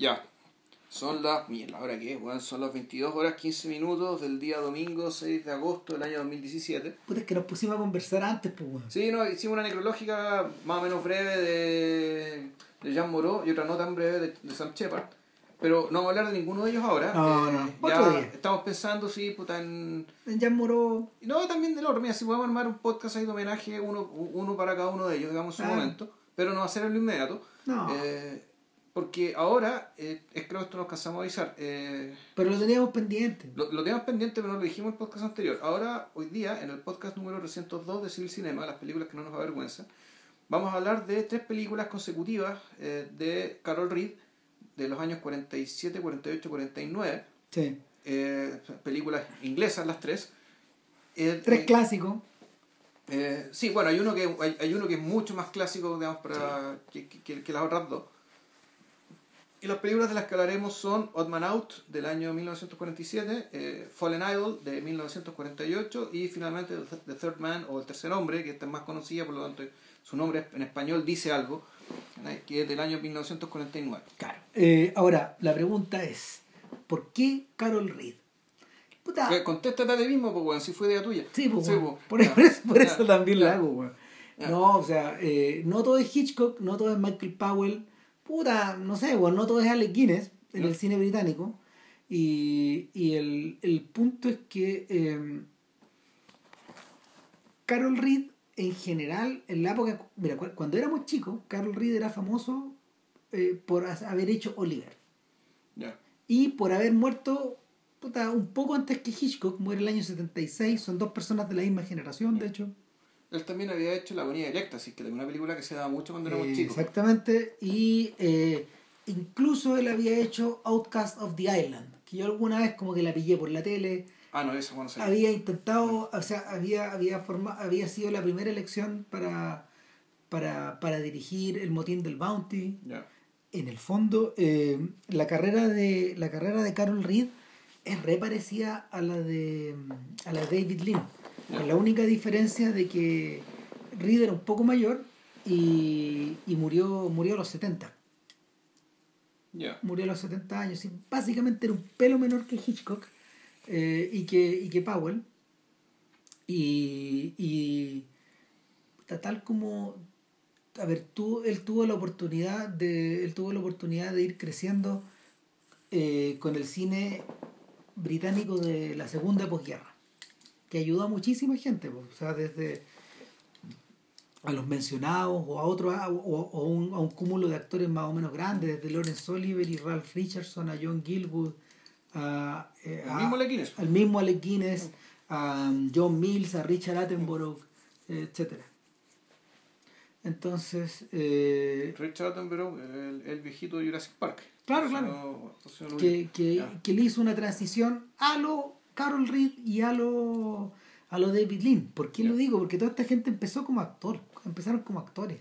Ya. Son las. Mira, ¿la hora qué? Bueno, son las 22 horas 15 minutos del día domingo 6 de agosto del año 2017. Puta, es que nos pusimos a conversar antes, pues, weón. Sí, no, hicimos una necrológica más o menos breve de, de Jean Moreau y otra no tan breve de, de Sam Shepard. Pero no vamos a hablar de ninguno de ellos ahora. No, no, otro Ya día. estamos pensando, sí, puta, en. Ya moró. y No, también del otro. Mira, si podemos armar un podcast ahí de homenaje, uno, uno para cada uno de ellos, digamos, en su Ah. momento. Pero no va a ser en lo inmediato. No. Eh, porque ahora, eh, es creo que esto nos cansamos de avisar. Eh, Pero lo teníamos pendiente. lo, lo teníamos pendiente, pero no lo dijimos en el podcast anterior. Ahora, hoy día, en el podcast número 302 de Civil Cinema, las películas que no nos avergüenzan, vamos a hablar de tres películas consecutivas eh, de Carol Reed de los años 47, 48, 49. Sí. eh, películas inglesas las tres. Eh, Tres eh, clásicos. sí, bueno, hay uno que hay, hay uno que es mucho más clásico, digamos, para que, que- que las otras dos. Y las películas de las que hablaremos son Odd Man Out del año 1947, eh, Fallen Idol de 1948 y finalmente The Third Man o El Tercer Hombre, que esta es más conocida, por lo tanto su nombre en español dice algo, que es del año 1949. Claro. Eh, ahora, la pregunta es: ¿por qué Carol Reed? Puta. Eh, Contéstate a ti mismo, pues, weón, si fue idea tuya. Sí, pues, Sí, weón. pues, por, eso, por eso también la hago. No, o sea, eh, no todo es Hitchcock, no todo es Michael Powell, puta, no sé, weón, no todo es Alec Guinness en No. el cine británico. Y, y el, el punto es que eh, Carol Reed, en general, en la época, mira, cu- cuando éramos chicos, Carol Reed era famoso eh, por ha- haber hecho Oliver y por haber muerto puta, un poco antes que Hitchcock, muere el año 76, son dos personas de la misma generación, de hecho. Él también había hecho La agonía de Éxtasis, que es una película que se daba mucho cuando éramos Eh, chicos. Exactamente, y eh, incluso él había hecho Outcast of the Island, que yo alguna vez como que la pillé por la tele, Ah, no, esa bueno, sí. había intentado, o sea, había, había, forma, había sido la primera elección para, para, para dirigir El Motín del Bounty, Ya. en el fondo eh, la carrera de la carrera de Carol Reed es re parecida a la de a la de David Lean con la única diferencia de que Reed era un poco mayor y, y murió murió a los 70 Ya. murió a los 70 años y básicamente era un pelo menor que Hitchcock eh, y que y que Powell. Y, y tal como a ver tú él tuvo la oportunidad de él tuvo la oportunidad de ir creciendo eh, con el cine británico de la segunda posguerra que ayudó a muchísima gente pues, o sea desde a los mencionados o a otros a- o, o un, a un cúmulo de actores más o menos grandes desde Lawrence Oliver y Ralph Richardson a John Gilwood a, eh, a- mismo Guinness. al mismo Alec Guinness a um, John Mills a Richard Attenborough etcétera entonces eh, Richard Attenborough, el, el viejito de Jurassic Park. Claro, claro. no- no que, que le hizo una transición a lo Carol Reed y a lo a lo David Lean. ¿Por qué lo digo? Porque toda esta gente empezó como actor, empezaron como actores.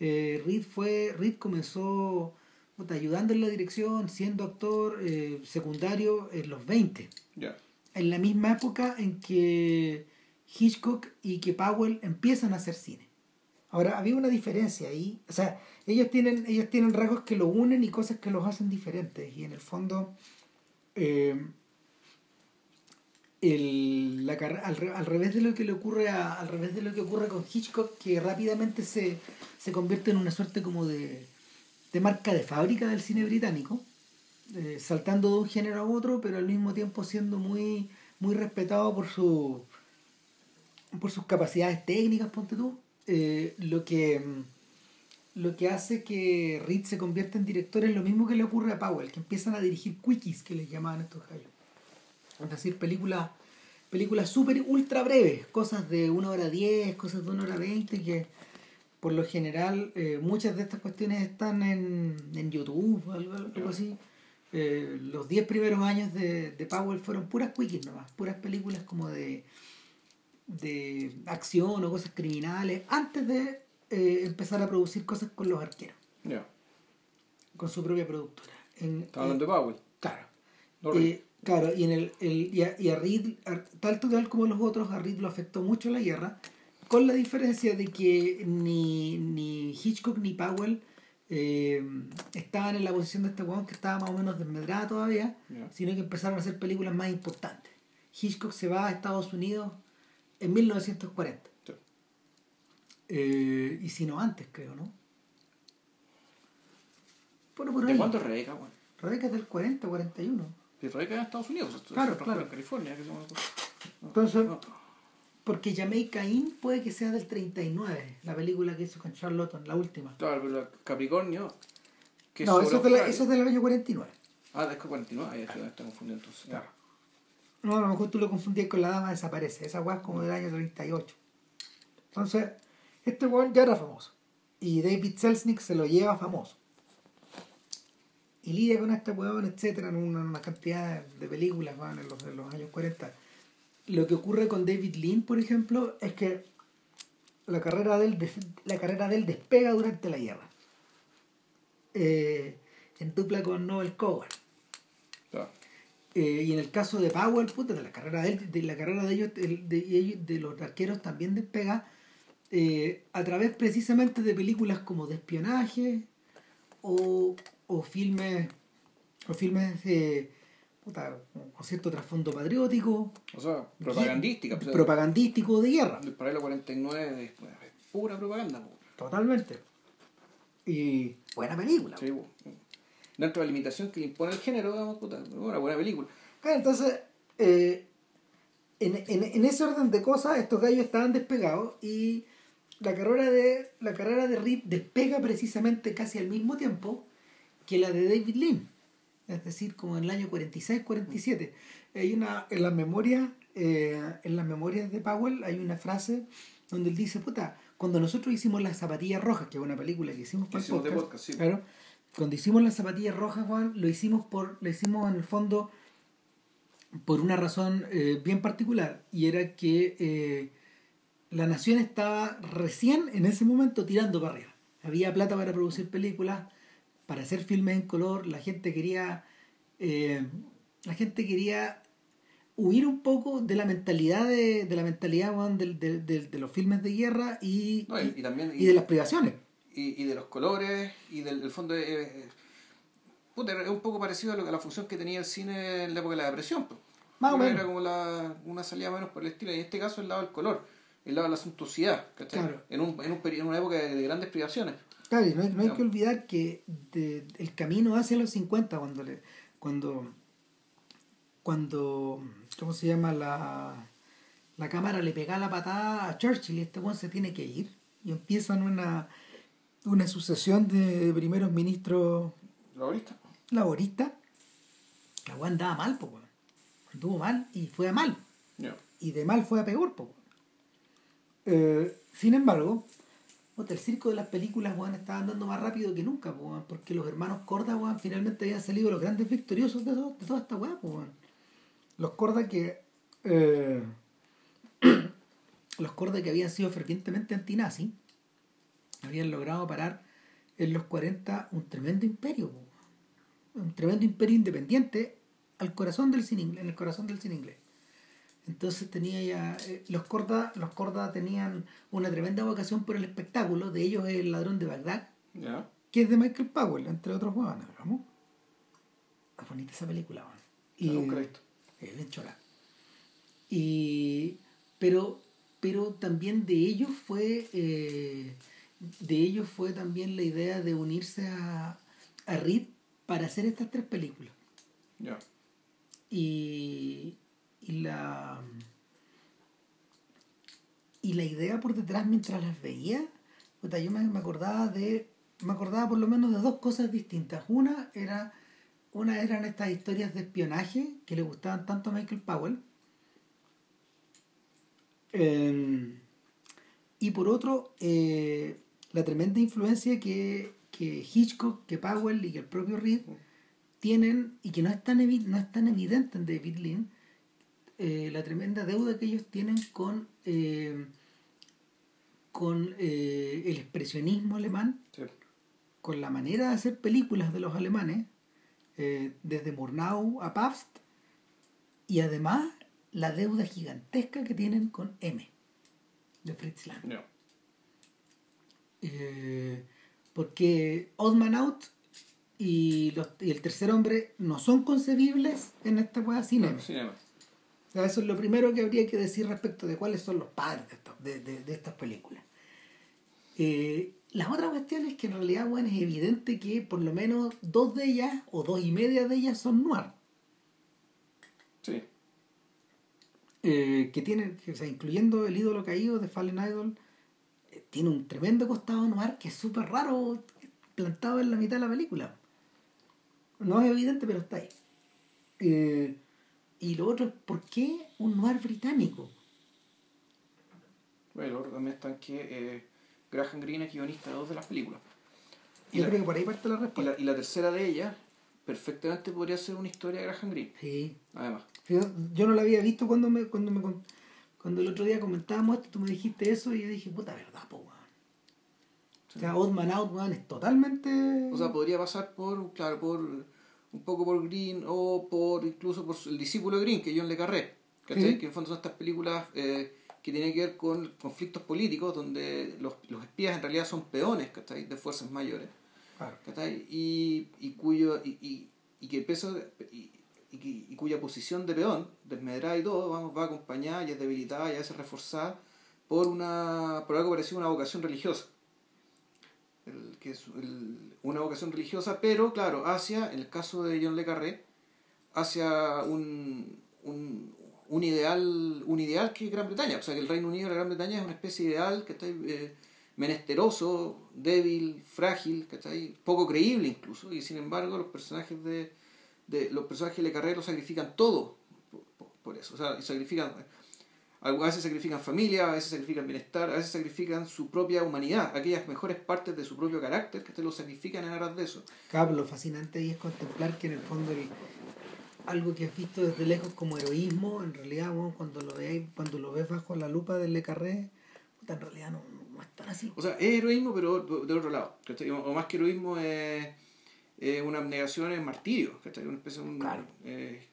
Eh, Reed fue, Reed comenzó puta, ayudando en la dirección, siendo actor eh, secundario en los 20, Ya. en la misma época en que Hitchcock y que Powell empiezan a hacer cine. Ahora, había una diferencia ahí. O sea, ellos tienen, ellos tienen rasgos que lo unen y cosas que los hacen diferentes. Y en el fondo, eh, el- la al, al revés de lo que le ocurre a- al revés de lo que ocurre con Hitchcock, que rápidamente se, se convierte en una suerte como de, de marca de fábrica del cine británico, eh, saltando de un género a otro, pero al mismo tiempo siendo muy, muy respetado por su por sus capacidades técnicas, ponte tú, eh, lo que lo que hace que Reed se convierta en director es lo mismo que le ocurre a Powell, que empiezan a dirigir quickies, que les llamaban estos gallos. Es decir, películas películas súper ultra breves, cosas de una hora diez, cosas de una hora veinte, que por lo general eh, muchas de estas cuestiones están en, en YouTube, algo, algo así. Eh, los 10 primeros años de, de Powell fueron puras quickies nomás, puras películas como de, de acción o cosas criminales, antes de eh, empezar a producir cosas con los arqueros, Ya. con su propia productora. En, Estaba hablando de Powell. Claro. No. Eh, claro, y, en el, el- y, a, y a Reed, a- tal tal como los otros, a Reed lo afectó mucho la guerra, con la diferencia de que ni, ni Hitchcock ni Powell eh, estaban en la posición de este weón que estaba más o menos desmedrada todavía, sino que empezaron a hacer películas más importantes. Hitchcock se va a Estados Unidos en 1940. Sí. Eh, y si no antes, creo, ¿no? Bueno, por ¿De ahí. es Rebeca, weón? Rebeca es del 40, 41. Y Rebeca es en Estados Unidos. Claro, claro. En California. Que somos... Entonces, No. porque Jamaica Inn puede que sea del 39, la película que hizo con Charlton, la última. Claro, pero Capricornio. Que No, eso es, de la- Australia. eso es del año 49. Ah, es que 49. Ahí está, está confundiendo entonces. Claro. No, a lo mejor tú lo confundías con la dama desaparece. Esa weá es como del año 38. Entonces, este weón ya era famoso. Y David Selznick se lo lleva famoso. Y lidia con este weón, etcétera, en una, una cantidad de películas en, los, en los años 40. Lo que ocurre con David Lean, por ejemplo, es que la carrera de él, la carrera de él despega durante la guerra. Eh, en dupla con Noel Coward. Eh, y en el caso de Powell, puta, de la carrera de, él- de la carrera de ellos, el- de, ellos- de los arqueros también despega eh, a través precisamente de películas como de espionaje o, o filmes o filmes eh, puta, con cierto trasfondo patriótico, O sea, propagandística. pues, propagandístico de guerra. El paralelo 49 es pues, pura propaganda. pues. Totalmente. Y buena película. Sí, pues. Dentro de la limitación que le impone el género, digamos, puta, una buena película. Claro, entonces, eh, en, en, en ese orden de cosas, estos gallos estaban despegados y la carrera de la carrera de Rip despega precisamente casi al mismo tiempo que la de David Lean. Es decir, como en el año 46-47. Hay una, en las memorias, eh, en las memorias de Powell hay una frase donde él dice, puta, cuando nosotros hicimos las zapatillas rojas, que es una película que hicimos para hicimos de podcast, podcast, sí. claro, cuando hicimos las zapatillas rojas, Juan, lo hicimos por, lo hicimos en el fondo por una razón eh, bien particular, y era que eh, la nación estaba recién en ese momento tirando para arriba. Había plata para producir películas, para hacer filmes en color, la gente quería, eh, la gente quería huir un poco de la mentalidad de, de la mentalidad del- del- del- de, los filmes de guerra y, No, y, y también. y de las privaciones. y, de los colores y del, del fondo eh, puta, es un poco parecido a, lo, a la función que tenía el cine en la época de la depresión pues. Más o Era como la, una salida menos por el estilo y en este caso el lado del color el lado de la suntuosidad. Claro. en, un, en, un en una época de, de grandes privaciones Claro, y no hay, no hay que olvidar que de- el camino hacia los 50, cuando le, cuando, cuando, ¿cómo se llama? La, la cámara le pega la patada a Churchill y este weón se tiene que ir. Y empiezan una, una sucesión de primeros ministros laborista laboristas. La weón andaba mal, pues. Anduvo mal y fue a mal. Y de mal fue a peor, po. Eh, sin embargo, el circo de las películas, weón, estaba andando más rápido que nunca, weón, porque los hermanos Corda, weón, finalmente habían salido los grandes victoriosos de, todo- de toda esta weá, weón. Los Corda que. eh, los Corda que habían sido fervientemente antinazi, habían logrado parar en los 40 un tremendo imperio, un tremendo imperio independiente al corazón del cine, en el corazón del cine inglés. Entonces tenía ya. eh, los Corda, los Corda tenían una tremenda vocación por el espectáculo. De ellos es El ladrón de Bagdad, ya que es de Michael Powell, entre otros huevones, ¿vamos? Es bonita esa película. Y es bien chora. Y. Pero. Pero también de ellos fue. eh, de ellos fue también la idea de unirse a, a Reed para hacer estas tres películas. ya Y, y la y la idea por detrás mientras las veía yo me, me acordaba de me acordaba por lo menos de dos cosas distintas. Una era una eran estas historias de espionaje que le gustaban tanto a Michael Powell. Eh, y por otro eh, la tremenda influencia que, que Hitchcock que Powell y que el propio Reed tienen y que no es tan, no es tan evidente en David Lean eh, la tremenda deuda que ellos tienen con eh, con eh, el expresionismo alemán sí. con la manera de hacer películas de los alemanes desde Murnau a Pabst y además la deuda gigantesca que tienen con M de Fritz Lang Porque Odd Man Out y, los, y el tercer hombre no son concebibles en esta cinema. Cinema. Eso es lo primero que habría que decir respecto de cuáles son los padres de, estos- de, de- de estas películas. Eh, la otra cuestión es que en realidad bueno, es evidente que por lo menos dos de ellas o dos y media de ellas son noir. Sí. eh, que tiene, que, o sea, incluyendo el ídolo caído de Fallen Idol, eh, tiene un tremendo costado noir que es súper raro, plantado en la mitad de la película. No es evidente, pero está ahí. Eh, y lo otro es, ¿por qué un noir británico? Bueno, también están que eh, Graham Greene es guionista de dos de las películas. Y Yo la, creo que por ahí parte la y, respuesta. la, y la tercera de ellas, perfectamente podría ser una historia de Graham Greene, Sí. además. Yo, no la había visto cuando me, cuando me cuando el otro día comentábamos esto, tú me dijiste eso y yo dije, puta verdad, po, weón. O sea, Odd Man Out, weón, es totalmente. O sea, podría pasar por, claro, por un poco por Green o por incluso por el discípulo de Green, que John Le Carré. ¿cachai? Sí. Que en el fondo son estas películas eh, que tienen que ver con conflictos políticos donde los, los espías en realidad son peones ¿cachai? de fuerzas mayores. Claro. ¿cachai? Y, y, cuyo, y, y, y que el peso y, y cuya posición de peón, desmedrada y todo, vamos, va acompañada y es debilitada y a veces reforzada por una por algo parecido a una vocación religiosa. El- que es el- una vocación religiosa, pero claro, hacia, en el caso de John Le Carré, hacia un, un, ideal un ideal que es Gran Bretaña. O sea, que el Reino Unido y la Gran Bretaña es una especie de ideal que está eh, menesteroso, débil, frágil, ¿cachai? poco creíble incluso, y sin embargo los personajes de, de los personajes de Le Carré lo sacrifican todo por, por- eso. O sea, sacrifican a veces sacrifican familia, a veces sacrifican bienestar, a veces sacrifican su propia humanidad, aquellas mejores partes de su propio carácter que te lo sacrifican en aras de eso. Claro, lo fascinante ahí es contemplar que en el fondo el- algo que has visto desde lejos como heroísmo, en realidad bueno, cuando lo veis, cuando lo ves bajo la lupa del Le Carré, en realidad no, no es tan así. O sea, es heroísmo, pero de otro lado. o más que heroísmo es, es una abnegación, es martirio. ¿cachai? Una especie de un- Claro. eh,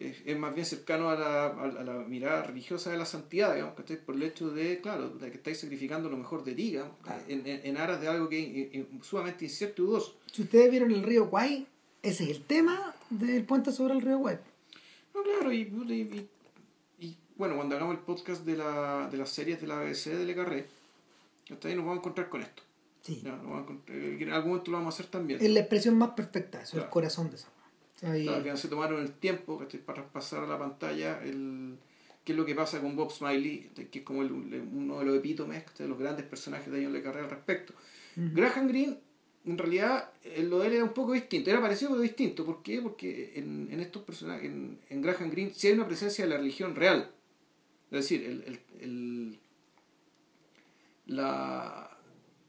es, es más bien cercano a la, a, a la mirada religiosa de la santidad, digamos, ¿cachai? por el hecho de, claro, de que estáis sacrificando lo mejor de ti, digamos, Claro. en, en, en aras de algo que es, es sumamente incierto y dudoso. Si ustedes vieron el río Kwai, ese es el tema del puente sobre el río Kwai. No, claro, y, y, y- y, bueno, cuando hagamos el podcast de, la, de las series de la BBC de Le Carré, hasta ahí nos vamos a encontrar con esto. Sí. A encontrar- eh, en algún momento lo vamos a hacer también. Es la expresión más perfecta, eso es el corazón de esa. Claro, que no se tomaron el tiempo ¿cachai? para pasar a la pantalla el qué es lo que pasa con Bob Smiley, ¿cachai? que es como el- uno de los epítomes de los grandes personajes de John Le Carré al respecto. Graham Greene, en realidad, eh, lo de él era un poco distinto, era parecido pero distinto. ¿Por qué? Porque en, en estos personajes, en, en Graham Greene, sí hay una presencia de la religión real. Es decir, el, el, el- la,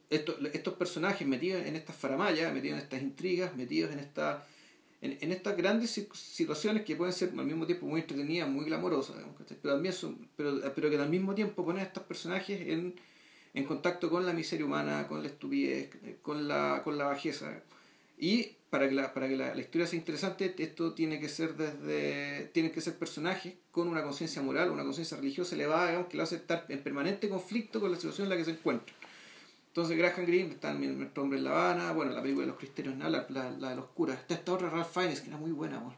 estos, estos personajes metidos en estas faramayas, metidos en estas intrigas, metidos en esta en, estas grandes si- situaciones que pueden ser al mismo tiempo muy entretenidas, muy glamorosas, pero, también son, pero, pero que al mismo tiempo ponen a estos personajes en, en contacto con la miseria humana, con la estupidez, con la, con la bajeza. Y para que, la, para que la, la historia sea interesante, esto tiene que ser desde tienen que ser personajes con una conciencia moral, una conciencia religiosa elevada, digamos, que lo hace estar en permanente conflicto con la situación en la que se encuentra. Entonces Graham Greene está en Nuestro Hombre en La Habana, bueno, la película de los ¿no? la, la, la de los curas. Está esta otra Ralph Fiennes que era muy buena, amor.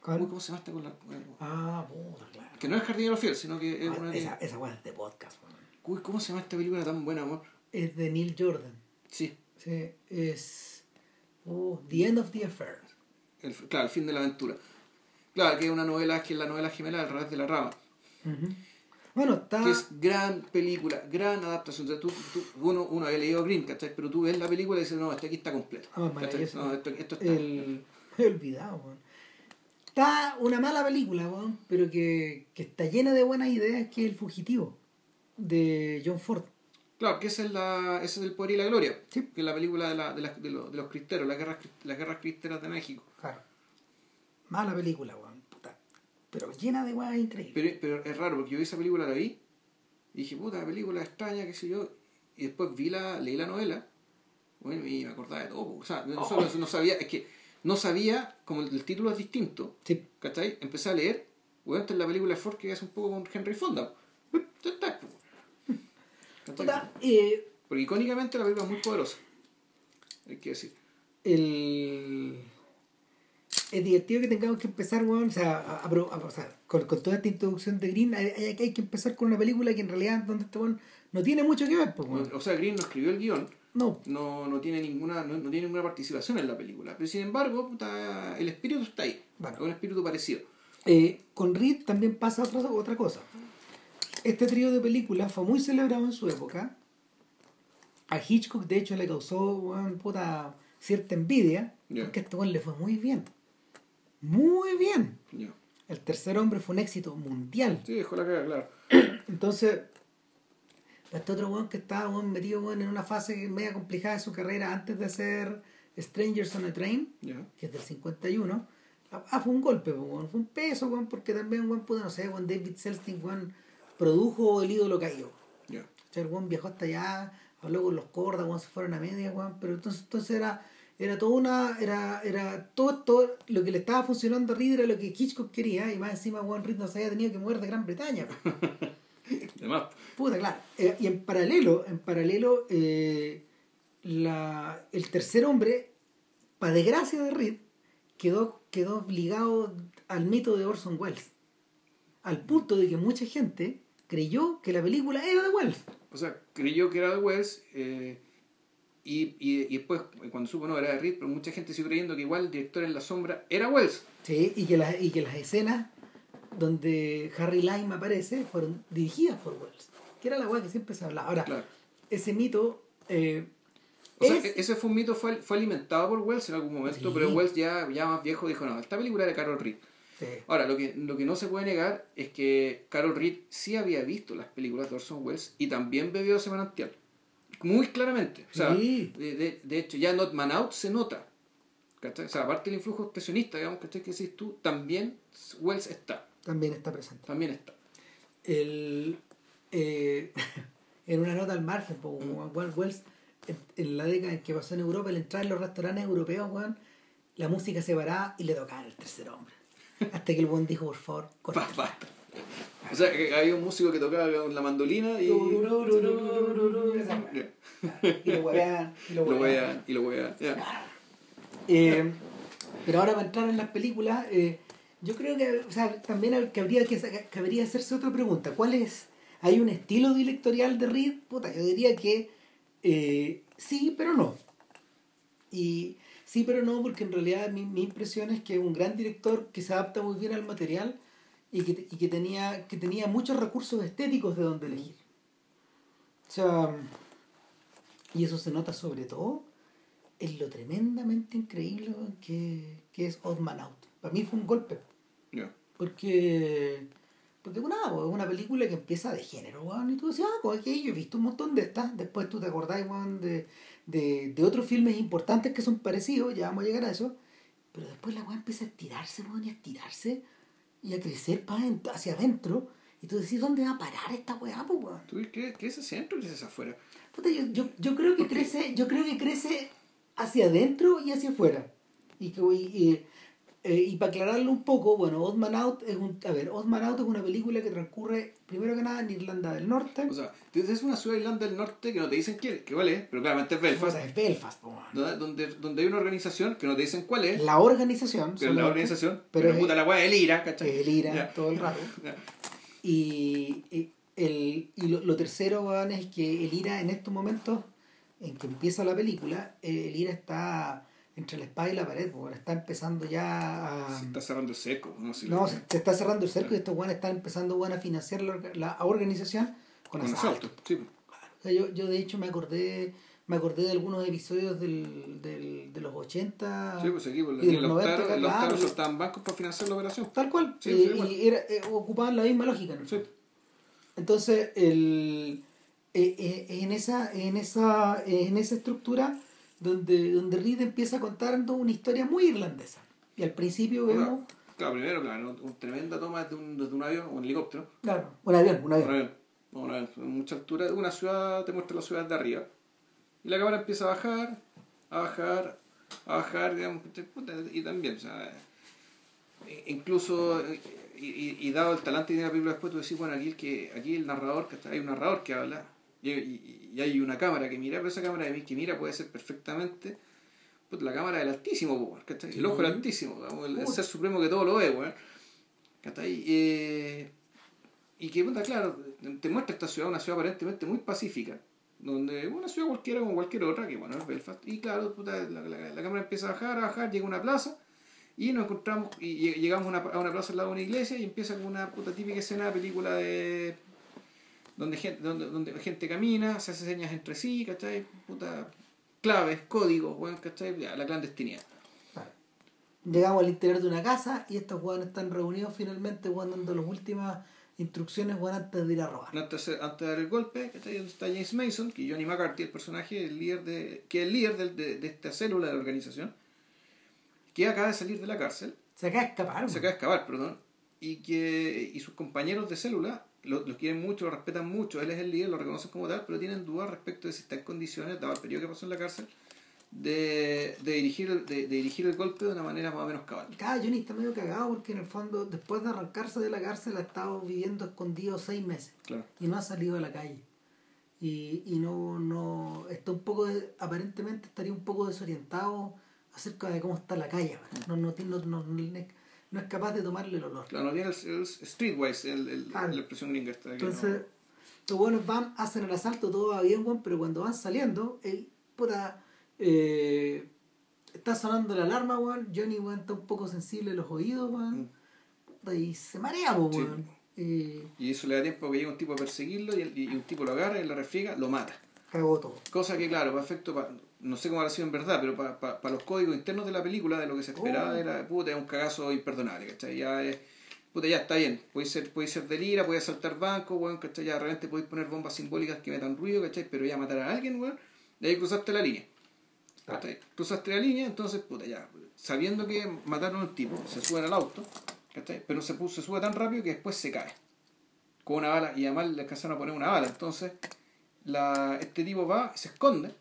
¿Cómo, cómo se llama esta con la, Ah, puta, claro. Que no es Jardinero Fiel, sino que es Ah, una de- esa, esa es de podcast, weón. Uy, ¿cómo se llama esta película tan buena, amor? Es de Neil Jordan. Sí, Sí, es. Oh, The End of the Affair. el, claro, el fin de la aventura. Claro, que es una novela, que es la novela gemela del revés de la rama. Ujú. Bueno, está. Que es gran película, gran adaptación. O sea, tú, tú- uno, uno había leído Green, ¿cachai? Pero tú ves la película y dices, no, este aquí está completo. Ah. No, esto, esto está. el... Me he olvidado, weón. Está una mala película, weón, pero que, que está llena de buenas ideas, que es El Fugitivo, de John Ford. Claro, que esa es, la, ese es el poder y la gloria. Sí. Que es la película de, la, de, la- de los, de los cristeros, las guerras, las guerras cristeras de México. Claro. Mala película, weón, puta. Pero llena de weas increíbles. Pero, pero es raro, porque yo vi esa película, la vi, y dije, puta, película extraña, qué sé yo, y después vi la, leí la novela, bueno, y me acordaba de todo. O sea, no, Oh. no sabía, es que no sabía, como el, el título es distinto, Sí. ¿cachai? Empecé a leer, bueno, esta es la película de Ford que es un poco con Henry Fonda. Eh, Porque icónicamente la película es muy poderosa. Hay que decir. El... Es divertido que tengamos que empezar, weón, o sea, a- a- a- o sea, con, con toda esta introducción de Green, hay, hay- hay que empezar con una película que en realidad donde este weón no tiene mucho que ver, pues, weón. O sea, Green no escribió el guion, No, no, no tiene ninguna no, no tiene ninguna participación en la película. Pero sin embargo, puta, el espíritu está ahí. Bueno. Es un espíritu parecido. Eh, con Reed también pasa otra, otra cosa. Este trío de películas fue muy celebrado en su época. A Hitchcock, de hecho, le causó weón, puta, cierta envidia, Ya. porque a este weón le fue muy bien. Muy bien. El tercer hombre fue un éxito mundial. Sí, dejó la caga, claro. Entonces, este otro weón que estaba weón, metido weón, en una fase media complicada de su carrera antes de hacer Strangers on a Train, Ya. que es del 51, ah, fue un golpe, weón, fue un peso, weón, porque también, weón, pudo, no sé, weón, David Selznick, weón, produjo El ídolo caído. Ya. O sea, el weón viajó hasta allá, habló con los cordas, weón, se fueron a media, weón, pero entonces, entonces era, era todo una, era, era todo, todo, lo que le estaba funcionando a Reed era lo que Hitchcock quería, y más encima, weón, Reed no se había tenido que mover de Gran Bretaña. Además, Puta, claro. Eh, y en paralelo, en paralelo, eh, la, el tercer hombre, para desgracia de Reed, quedó, quedó ligado al mito de Orson Welles. Al punto de que mucha gente creyó que la película era de Welles. o sea, creyó que era de Wells eh, y, y, y después, cuando supo no era de Reed, pero mucha gente siguió creyendo que igual el director en la sombra era Wells. Sí, y que, las y que las escenas donde Harry Lime aparece fueron dirigidas por Welles. Que era la weá que siempre se hablaba. Ahora, Claro. ese mito... eh, O sea, es- e- ese fue un mito, fue, fue alimentado por Wells en algún momento, Sí. pero Wells ya, ya más viejo dijo, no, esta película era de Carol Reed. sí. Ahora, lo que, lo que no se puede negar es que Carol Reed sí había visto las películas de Orson Welles y también bebió ese manantial. Muy claramente. O sea, Sí. de, de, de hecho, ya Not Man Out se nota. ¿cachai? O sea, aparte del influjo expresionista, digamos, ¿cachai? que decís tú, también Wells está. También está presente. También está. el, eh, en una nota al margen, weón, Juan Wells, en, en la década en que pasó en Europa, el entrar en los restaurantes europeos, weón, la música se paraba y le tocaban el tercer hombre. Hasta que el buen dijo, por favor, corta. Basta. O sea, que había un músico que tocaba la mandolina y. Y lo huevean, y lo huevean. y lo wean. ya. Eh, pero ahora para entrar en las películas, eh, yo creo que o sea, también que habría que, que habría hacerse otra pregunta. ¿Cuál es? ¿Hay un estilo directorial de Reed? Puta, yo diría que eh, sí, pero no. Y sí, pero no, porque en realidad mi, mi impresión es que es un gran director que se adapta muy bien al material y que, y que, tenía, que tenía muchos recursos estéticos de donde elegir. O sea, y eso se nota sobre todo en lo tremendamente increíble que, que es Odd Man Out. Para mí fue un golpe, Ya. porque porque nada, es una película que empieza de género, weón, y tú decías, ah, pues aquí yo he visto un montón de estas, después tú te acordás, weón, de, de, de otros filmes importantes que son parecidos, ya vamos a llegar a eso, pero después la weón empieza a estirarse, weón, y a estirarse, y a crecer pa' adent- hacia adentro, y tú decís, ¿dónde va a parar esta weá, pues, weón? ¿Tú crees que es hacia adentro crees hacia afuera? Puta, yo, yo, yo creo que crece, yo creo que crece hacia adentro y hacia afuera. Y, que- y, y, eh, y para aclararlo un poco, bueno, Odd Man Out es un, a ver, Odd Man Out es una película que transcurre primero que nada en Irlanda del Norte. O sea, es una ciudad de Irlanda del Norte que no te dicen qué, que cuál es, pero claramente es Belfast. Es Belfast, po. ¿no? Donde, donde hay una organización que no te dicen cuál es, La organización. pero la organización, pero pero, es- puta la weá del IRA, ¿cachai? El IRA Ya. todo el rato. Ya. Y, y el, y lo, lo tercero, weón, es que el IRA en estos momentos en que empieza la película, eh, el IRA está entre la espada y la pared, weón, está empezando ya a... Se está cerrando el seco. No, Si No, se, se está cerrando el cerco y estos weones están empezando weón, a financiar la, la organización con, con asalto. asalto. Sí. O sea, yo, yo de hecho me acordé me acordé de algunos episodios del, del, de los 80 Sí, pues aquí, pues, y de los los 90, octavos- en los octavos soltaban bancos para financiar la operación. tal cual Sí, y era, eh, ocupaban la misma lógica ¿no? Sí. Entonces el eh, eh, en esa en esa en esa estructura donde donde Reed empieza contando una historia muy irlandesa y al principio vemos Claro, claro, primero, claro, una tremenda toma desde un, desde un avión un helicóptero. claro un avión un Un avión. Un avión, mucha altura. Una ciudad, te muestra la ciudad de arriba. Y la cámara empieza a bajar, a bajar, a bajar, digamos, y también, o sea, eh, incluso, y, y- y dado el talante que tiene la película después, tú decís, bueno, aquí el, que, aquí el narrador, que está, hay un narrador que habla, y, y- hay una cámara que mira, pero esa cámara que mira puede ser perfectamente Puta, la cámara del altísimo, ¿cachai? El ojo del altísimo, el, el ser supremo que todo lo ve, weón. ¿Cachai? Eh, y que, puta, claro, te muestra esta ciudad, una ciudad aparentemente muy pacífica, donde una ciudad cualquiera como cualquier otra, que bueno, es Belfast. Y claro, puta, la, la, la cámara empieza a bajar, a bajar, llega a una plaza y nos encontramos, y llegamos a una, a una plaza al lado de una iglesia y empieza con una puta típica escena de película de. Donde gente, donde, donde gente camina, se hace señas entre sí, ¿cachai? Puta, claves, códigos, bueno, ¿cachai? La clandestinidad. Llegamos al interior de una casa y estos jugadores están reunidos finalmente weón, dando las últimas instrucciones antes de ir a robar. Antes, antes de dar el golpe, ¿cachai? Donde está James Mason, que Johnny McCarthy, el personaje, el líder de, que es el líder de, de, de esta célula de la organización, que acaba de salir de la cárcel. Se acaba de escapar. Se acaba de escapar, perdón. Y que y sus compañeros de célula lo, lo, quieren mucho, lo respetan mucho. Él es el líder, lo reconocen como tal, pero tienen dudas respecto de si está en condiciones, dado el periodo que pasó en la cárcel, de, de, dirigir, de, de dirigir el golpe de una manera más o menos cabal. Cada Johnny está medio cagado porque en el fondo, después de arrancarse de la cárcel, ha estado viviendo escondido seis meses. Claro. Y no ha salido a la calle. Y, y no, no está un poco, de- aparentemente estaría un poco desorientado acerca de cómo está la calle. No, no, tiene- no, no, no es- no es capaz de tomarle el olor. Claro, no tiene el, streetwise, el, la expresión gringa que Entonces, los buenos van, hacen el asalto, todo va bien, pero cuando van saliendo, el puta, eh, está sonando la alarma, weón, Johnny, weón, está un poco sensible de los oídos, weón, Mm. y se marea, weón. Eh. Y eso le da tiempo a que llegue un tipo a perseguirlo y, el- y un tipo lo agarra y lo refriega, lo mata. cagó todo. Cosa que, claro, para efecto, pa- no sé cómo habrá sido en verdad, pero para, para, para los códigos internos de la película, de lo que se esperaba, Oh. era, puta, es un cagazo imperdonable, ¿cachai? Ya es, puta, ya está bien, puede ser, puede ser de lira, puede saltar bancos, weón, ¿cachai? Ya realmente podéis poner bombas simbólicas que metan ruido, ¿cachai? Pero ya matar a alguien, weón, de ahí cruzaste la línea. ¿cachai? Cruzaste la línea, entonces, puta, ya, sabiendo que mataron a un tipo, se suben al auto, ¿cachai? Pero se, puso, se sube tan rápido que después se cae. Con una bala, y además le alcanzaron a poner una bala, entonces la, este tipo va y se esconde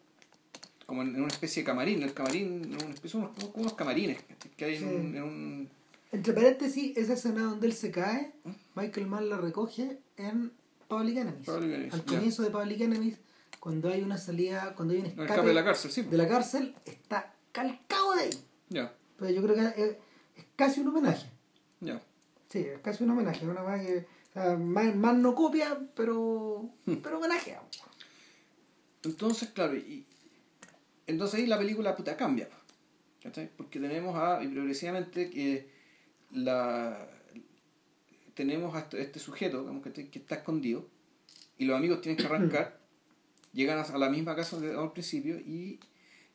como en, una especie de camarín el camarín una especie unos, como unos camarines que hay en, un, en un- Entre paréntesis, esa escena donde él se cae, Michael Mann la recoge en Public Enemies. Public Enemies, Al comienzo de Public Enemies, cuando hay una salida, cuando hay un escape, escape de la cárcel sí de la cárcel, está calcado de ahí. ya Pero yo creo que es, es casi un homenaje. ya Sí, es casi un homenaje. Una weá que, o sea, más, más no copia, pero, Hmm. pero homenajea. entonces claro y entonces ahí la película puta cambia ¿cachai? porque tenemos a y progresivamente que la tenemos a este, este sujeto digamos, que está escondido y los amigos tienen que arrancar llegan a, la misma casa al principio y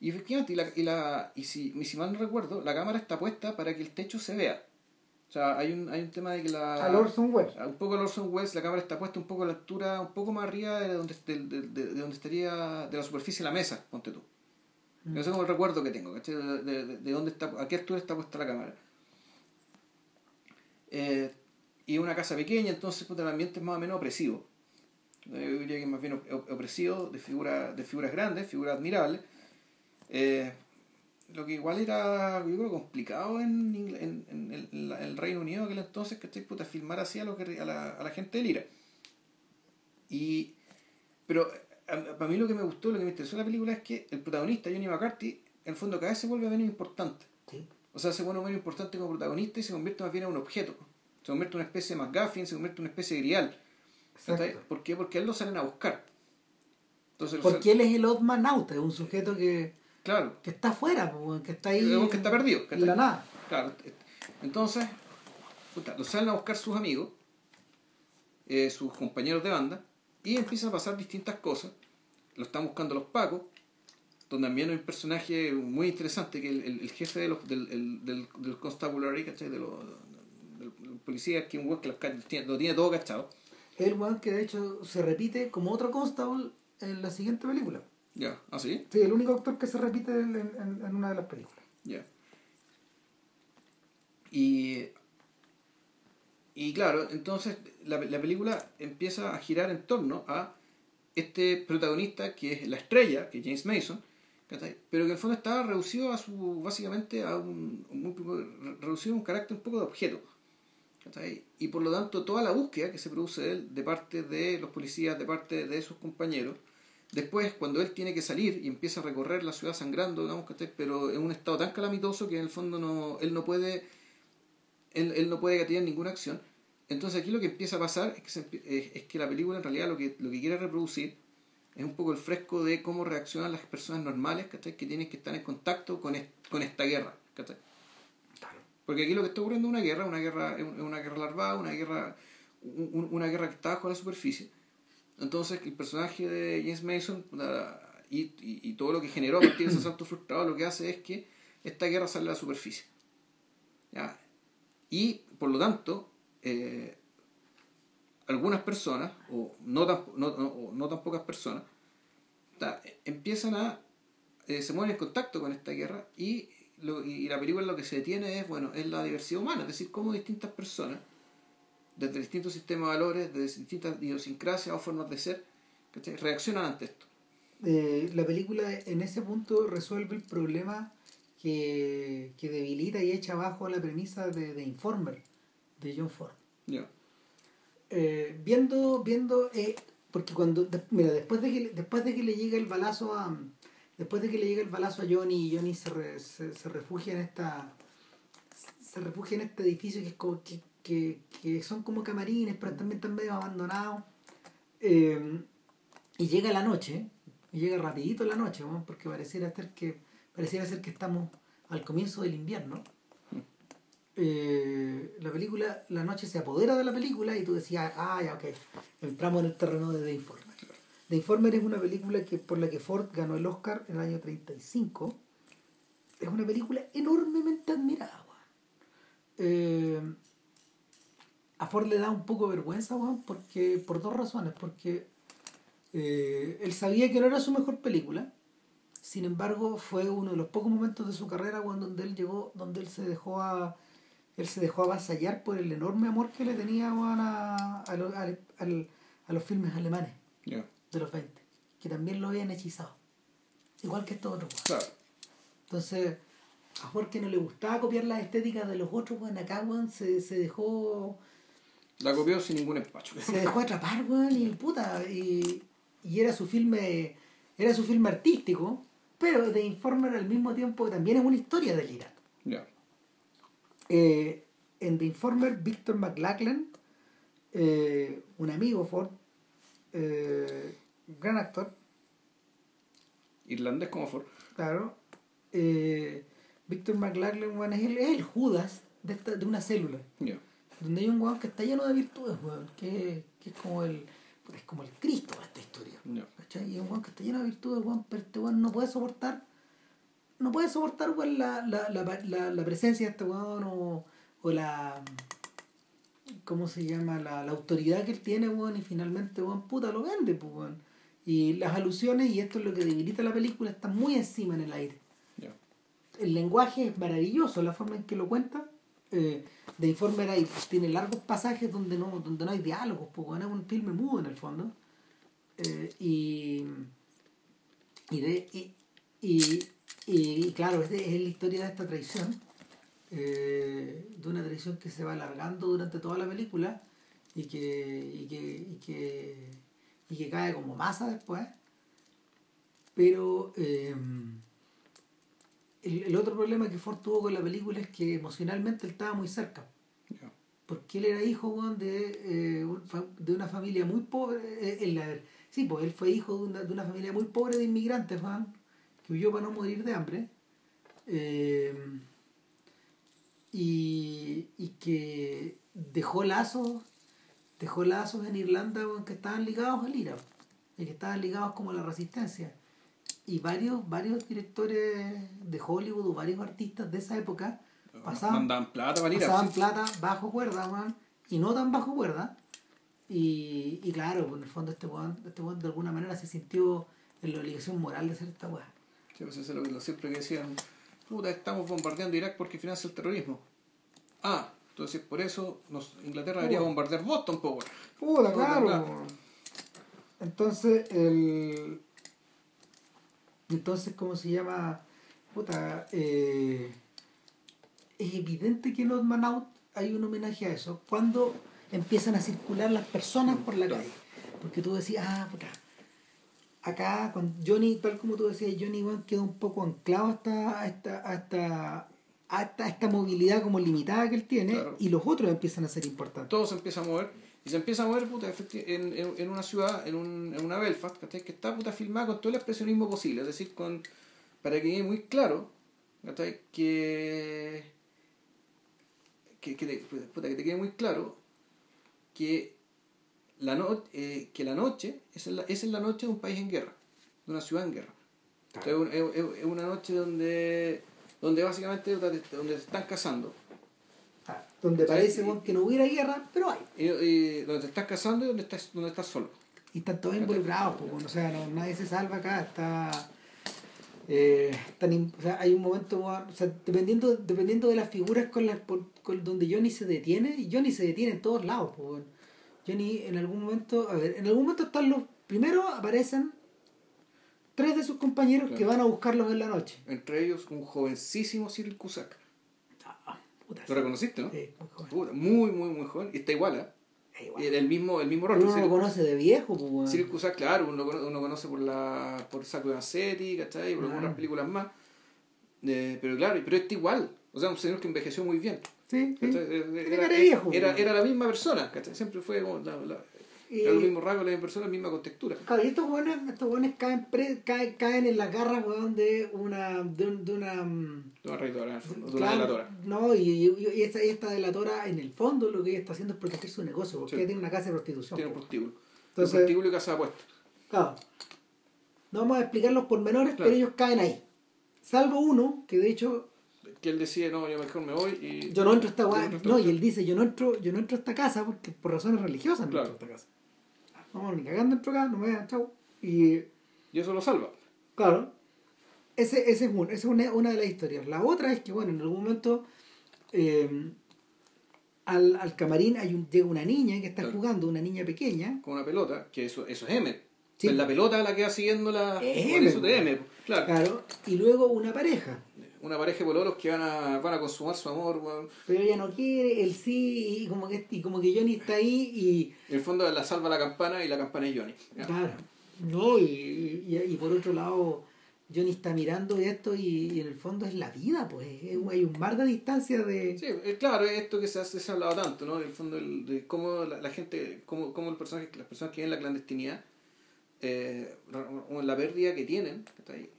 y efectivamente, y, la, y, la, y, si, y si mal no recuerdo, la cámara está puesta para que el techo se vea. O sea, hay un, hay un tema de que la... Al Orson Welles. Un poco el Orson Welles, la cámara está puesta un poco a la altura, un poco más arriba de donde, de, de- de- de donde estaría, de la superficie de la mesa, ponte tú. Mm. Eso es como el recuerdo que tengo, ¿cachai? De, de, de- de dónde está, a qué altura está puesta la cámara. Eh, y una casa pequeña, entonces puta, el ambiente es más o menos opresivo. Yo diría que es más bien op- opresivo, de, figura, de figuras grandes, figuras admirables. Eh, lo que igual era yo complicado en, en, el, Reino Unido aquel entonces, que puta, filmar así a, lo que, a, la, a la gente del IRA. Y, pero para mí lo que me gustó, lo que me interesó de la película es que el protagonista, Johnny McCarthy, en el fondo cada vez se vuelve menos importante. Sí. O sea, se vuelve menos importante como protagonista y se convierte más bien en un objeto. Se convierte en una especie de McGuffin, se convierte en una especie de grial. ¿Por qué? Porque a él lo salen a buscar. Entonces, Porque él es el odd man out, es un sujeto que, Claro, que está afuera, que está ahí. Que está perdido, En la nada. Claro, entonces, puta, lo salen a buscar sus amigos, eh, sus compañeros de banda, y empiezan a pasar distintas cosas. Lo están buscando los pacos, donde también hay un personaje muy interesante, que el, el- el jefe de los, del, el- del, del constabulary, ¿cachai? De los, del, policía, que un que los tiene- lo tiene todo cachado. El weón que de hecho se repite como otro constable en la siguiente película. Ya, así, Sí, el único actor que se repite en, en- en una de las películas. Ya. Y, y claro, entonces la, la película empieza a girar en torno a este protagonista que es la estrella, que es James Mason, pero que en el fondo estaba reducido a su, básicamente a un, reducido a un carácter un poco de objeto. Y por lo tanto toda la búsqueda que se produce de él de parte de los policías, de parte de sus compañeros, Después, cuando él tiene que salir y empieza a recorrer la ciudad sangrando, digamos, pero en un estado tan calamitoso que en el fondo no, él no puede él, él no puede tener ninguna acción. Entonces aquí lo que empieza a pasar es que, es, que la película en realidad lo que, lo que quiere reproducir es un poco el fresco de cómo reaccionan las personas normales que tienen que estar en contacto con, con esta guerra. Porque aquí lo que está ocurriendo es una guerra, una guerra, una guerra larvada, una guerra, una guerra que está bajo la superficie. Entonces el personaje de James Mason y, y, todo lo que generó a partir de ese asalto frustrado lo que hace es que esta guerra sale a la superficie. ¿Ya? Y por lo tanto, eh, algunas personas, o no tan, no, no, tan pocas personas, empiezan a, eh, se mueven en contacto con esta guerra y, lo, y la película lo que se detiene es, bueno, es la diversidad humana, es decir, cómo distintas personas, desde distintos sistemas de valores, desde distintas idiosincrasias o formas de ser, reaccionan ante esto. Eh, la película en ese punto resuelve el problema que, que debilita y echa abajo la premisa de Informer de John Ford. Eh, viendo, viendo, eh, porque cuando, mira, después de que después de que le llega el balazo a después de que le llega el balazo a Johnny y Johnny se, se, refugia en esta se refugia en este edificio que es como que, que, que son como camarines pero también están medio abandonados eh, y llega la noche y llega rapidito la noche porque pareciera ser que pareciera ser que estamos al comienzo del invierno eh, la película, la noche se apodera de la película y tú decías, ah, ya, ok, entramos en el terreno de The Informer. The Informer es una película que, por la que Ford ganó el Oscar en el año 35. Es una película enormemente admirada, eh, a Ford le da un poco de vergüenza, porque, por dos razones. Porque eh, él sabía que no era su mejor película. Sin embargo, fue uno de los pocos momentos de su carrera donde él llegó, donde él se dejó a él se dejó avasallar por el enorme amor que le tenía a, a, los filmes alemanes de los 20, que también lo habían hechizado, igual que estos otros. Entonces, a Jorge no le gustaba copiar las estéticas de los otros, bueno, acá se, se dejó... La copió sin ningún empacho. Se dejó atrapar, weón, y puta, y, y era su filme, era su filme artístico, pero de Informer al mismo tiempo también es una historia delirante. Ya. Eh, en The Informer, Victor McLachlan, eh, un amigo Ford, eh, gran actor. Irlandés como Ford. Claro. Victor McLachlan es, el, Judas de, esta, de una célula. Donde hay un weón que está lleno de virtudes, que, es como el es como el Cristo de esta historia. Y un weón que está lleno de virtudes, pero este weón no puede soportar no puede soportar la, la, la, la, presencia de este weón o, o la ¿cómo se llama? La, autoridad que él tiene, weón, y finalmente, weón, puta, lo vende, pues, weón. Y las alusiones, y esto es lo que debilita la película, están muy encima en el aire. El lenguaje es maravilloso, la forma en que lo cuenta. Eh, de Informer hay, tiene largos pasajes donde no, donde no hay diálogos, pues, weón, es un filme mudo en el fondo. Eh, y, y, de, y y, claro, es, la historia de esta traición, eh, de una traición que se va alargando durante toda la película y que, y que, y que, cae como masa después. Pero eh, el, otro problema que Ford tuvo con la película es que emocionalmente él estaba muy cerca. Porque él era hijo de, eh, de una familia muy pobre. sí, pues él fue hijo de una, de una familia muy pobre de inmigrantes, Juan para no morir de hambre eh, y, que dejó lazos dejó lazos en Irlanda que estaban ligados al IRA y que estaban ligados como a la resistencia. Y varios varios directores de Hollywood o varios artistas de esa época pasaban plata pasaban plata bajo cuerda y no tan bajo cuerda. Y, y claro en el fondo este weón este de alguna manera se sintió en la obligación moral de hacer esta weá pues eso es lo que siempre decían, puta, estamos bombardeando Irak porque financia el terrorismo. Ah, entonces por eso nos, Inglaterra debería bombardear Boston, Power. Puta, claro. Entonces, el. Entonces, ¿cómo se llama? Puta, eh, es evidente que en Oddman Out hay un homenaje a eso. Cuando empiezan a circular las personas por la calle. Porque tú decías, ah, puta, acá con Johnny, tal como tú decías, Johnny Wan queda un poco anclado hasta, hasta, hasta, hasta esta movilidad como limitada que él tiene Claro. y los otros empiezan a ser importantes. todo se empieza a mover y se empieza a mover puta, en, en, en una ciudad, en, un, en una Belfast, ¿cachai? que está puta filmada con todo el expresionismo posible, es decir, con para que quede muy claro ¿cachai? que que, que, te, puta, que te quede muy claro que la, no, eh, que la noche es la, es la noche de un país en guerra, de una ciudad en guerra. Entonces, es, es- una noche donde donde básicamente donde te están cazando Ah, donde parece que no hubiera guerra, pero hay. y, y donde te estás casando y donde estás, donde estás solo. Y están todos involucrados, bueno, o sea, no, nadie se salva acá, está... eh, in- o sea, hay un momento, o sea, dependiendo, dependiendo de las figuras con las por- con donde Johnny se detiene, Johnny se detiene en todos lados, pues, Johnny en algún momento, a ver, en algún momento están los, primero aparecen tres de sus compañeros que van a buscarlos en la noche. Entre ellos un jovencísimo Cyril Cusack. Ah, puta, ¿Lo reconociste, no? sí, muy joven. Puta, muy, muy, muy joven. Y está igual, ¿eh? Igual. El mismo, el mismo Uno rostro. no lo conoce de viejo, pues. Cyril Cusack, claro, uno, uno conoce por la por Saco de Macetti, ¿cachai? Por algunas películas más. Eh, pero claro, pero está igual. O sea, un señor que envejeció muy bien. Sí. Eh, Era, era, la misma persona, ¿cachai? Siempre fue como la, la, Y- era los mismos rasgos, la misma persona, la misma contextura. Claro, y estos buenos, estos buenos caen, pre- caen, caen en las garras, weón, de una, de, un- de una, mm, De una fondo, de una delatora. no, y, y, y esta, esta delatora, en el fondo, lo que ella está haciendo es proteger su negocio, porque Sí. ella tiene una casa de prostitución. Tiene un prostíbulo. Entonces- un prostíbulo y casa de apuestas. Claro. No vamos a explicar los pormenores, Claro. pero ellos caen ahí. Salvo uno, que de hecho, Que él decide, no, yo mejor me voy y... yo no entro a esta Yo gua- entro a esta No, y él dice, yo no entro, yo no entro a esta casa porque por razones religiosas no Claro. entro a esta casa. No, ni cagando entro acá, no me vean, chau. Y Y eso lo salva. Claro. Ese, ese es uno, esa es una, una de las historias. La otra es que, bueno, en algún momento eh, al, al camarín hay un, llega una niña que está Claro. jugando, una niña pequeña. con una pelota, que eso, eso es M. Sí. Pues la pelota la que va siguiendo la... Es por M, eso de pues. M, claro. Claro. Y luego una pareja. Una pareja de pololos que van a, van a consumar su amor, weón. Pero ella no quiere, él sí, y como que, y como que Johnny está ahí En el fondo la salva la campana y la campana es Johnny. y. Ya. Claro. No, y, y, y por otro lado, Johnny está mirando esto y, y en el fondo es la vida, pues. es- hay un mar de distancia de. Sí, claro, es esto que se, hace, se ha hablado tanto, ¿no? En el fondo, el- de cómo la, la gente, cómo, cómo el personaje, las personas que viven en la clandestinidad, eh, la pérdida que tienen, ¿cachai?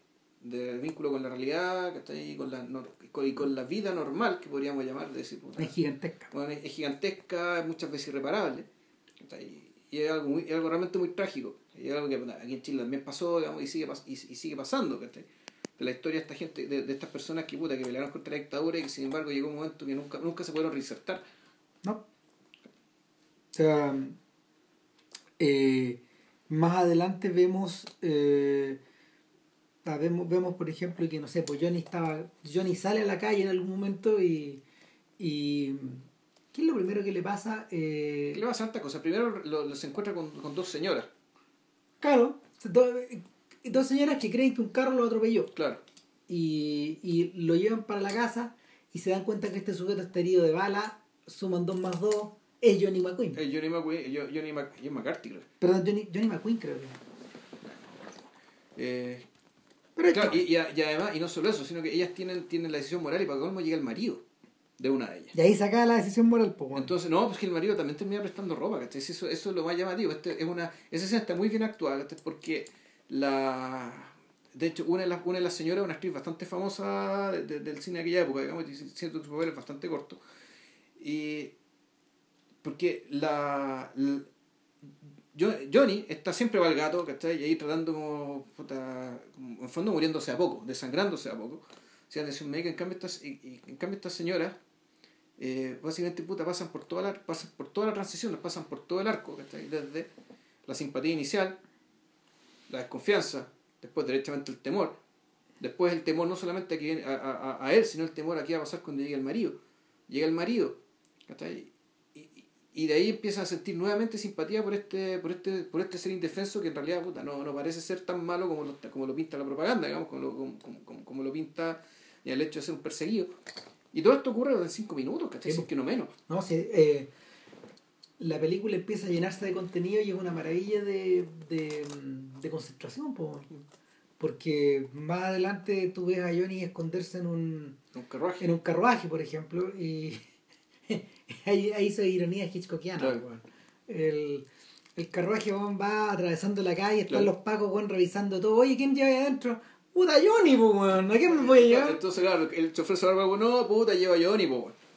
Del vínculo con la realidad, ¿cachai? Y con la, y con, y con la vida normal, que podríamos llamar, de decir, puta, Es gigantesca. bueno, es, es gigantesca, es muchas veces irreparable, y es algo, muy, es algo realmente muy trágico, y es algo que aquí en Chile también pasó, digamos, y sigue, y, y sigue pasando, ¿cachai? de la historia de esta gente, de, de estas personas que puta, que pelearon contra la dictadura y que sin embargo llegó un momento que nunca, nunca se pudieron reinsertar. ¿no? O sea, eh, más adelante vemos, eh, vemos, vemos, por ejemplo, que no sé, pues Johnny estaba, Johnny sale a la calle en algún momento y, y ¿qué es lo primero que le pasa? Eh, ¿Qué le pasa a esta cosa? Primero lo, lo- se encuentra con, con dos señoras, claro, do- dos señoras que creen que un carro lo atropelló claro. y, y lo llevan para la casa y se dan cuenta que este sujeto está herido de bala, suman dos más dos, es Johnny McQueen. Eh, Johnny, McQueen- yo- Johnny, Mac- John McCarthy, creo. Perdón, Johnny, Johnny McQueen creo que. Eh, Pero claro, y, y, además, y no solo eso, sino que ellas tienen, tienen la decisión moral y para colmo llega el marido de una de ellas. Y ahí saca la decisión moral, pues, bueno. Entonces, no, pues que el marido también termina prestando ropa, ¿cachai? Eso, eso es lo más llamativo. Este es una, esa escena está muy bien actuada, ¿cachai? Porque la... De hecho, una de las, una de las señoras, una actriz bastante famosa de- de- del cine de aquella época, digamos, y siento que su papel es bastante corto. Y... Porque la... Johnny está siempre va gato, ¿cachai? Y ahí tratando como, puta, en fondo muriéndose a poco, desangrándose a poco. O sea, decir, en cambio estas, y, en cambio estas señoras eh, básicamente puta, pasan por toda la pasan por toda la transición, pasan por todo el arco, ¿cachai? Desde la simpatía inicial, la desconfianza, después derechamente el temor, después el temor no solamente a, a, a- a él, sino el temor a qué va a pasar cuando llegue el marido. Llega el marido, ¿cachai? Y, de ahí empiezan a sentir nuevamente simpatía por este, por este, por este ser indefenso que en realidad puta, no, no parece ser tan malo como lo, como lo pinta la propaganda, digamos, como lo, como, como- como- lo pinta el hecho de ser un perseguido. Y todo esto ocurre en cinco minutos, ¿cachai? Sí, que no menos. No, sí, eh, la película empieza a llenarse de contenido y es una maravilla de, de, de concentración, po. porque más adelante tú ves a Johnny esconderse en un, Un carruaje. en un carruaje, por ejemplo, y ahí, ahí se ironía hitchcockiana. Claro. El, el carruaje va atravesando la calle, están Claro. los pacos revisando todo. Oye, ¿quién lleva ahí adentro? Puta Johnny, weón. ¿A quién me voy a llevar? Entonces, claro, el chofer se va no, puta, lleva Johnny.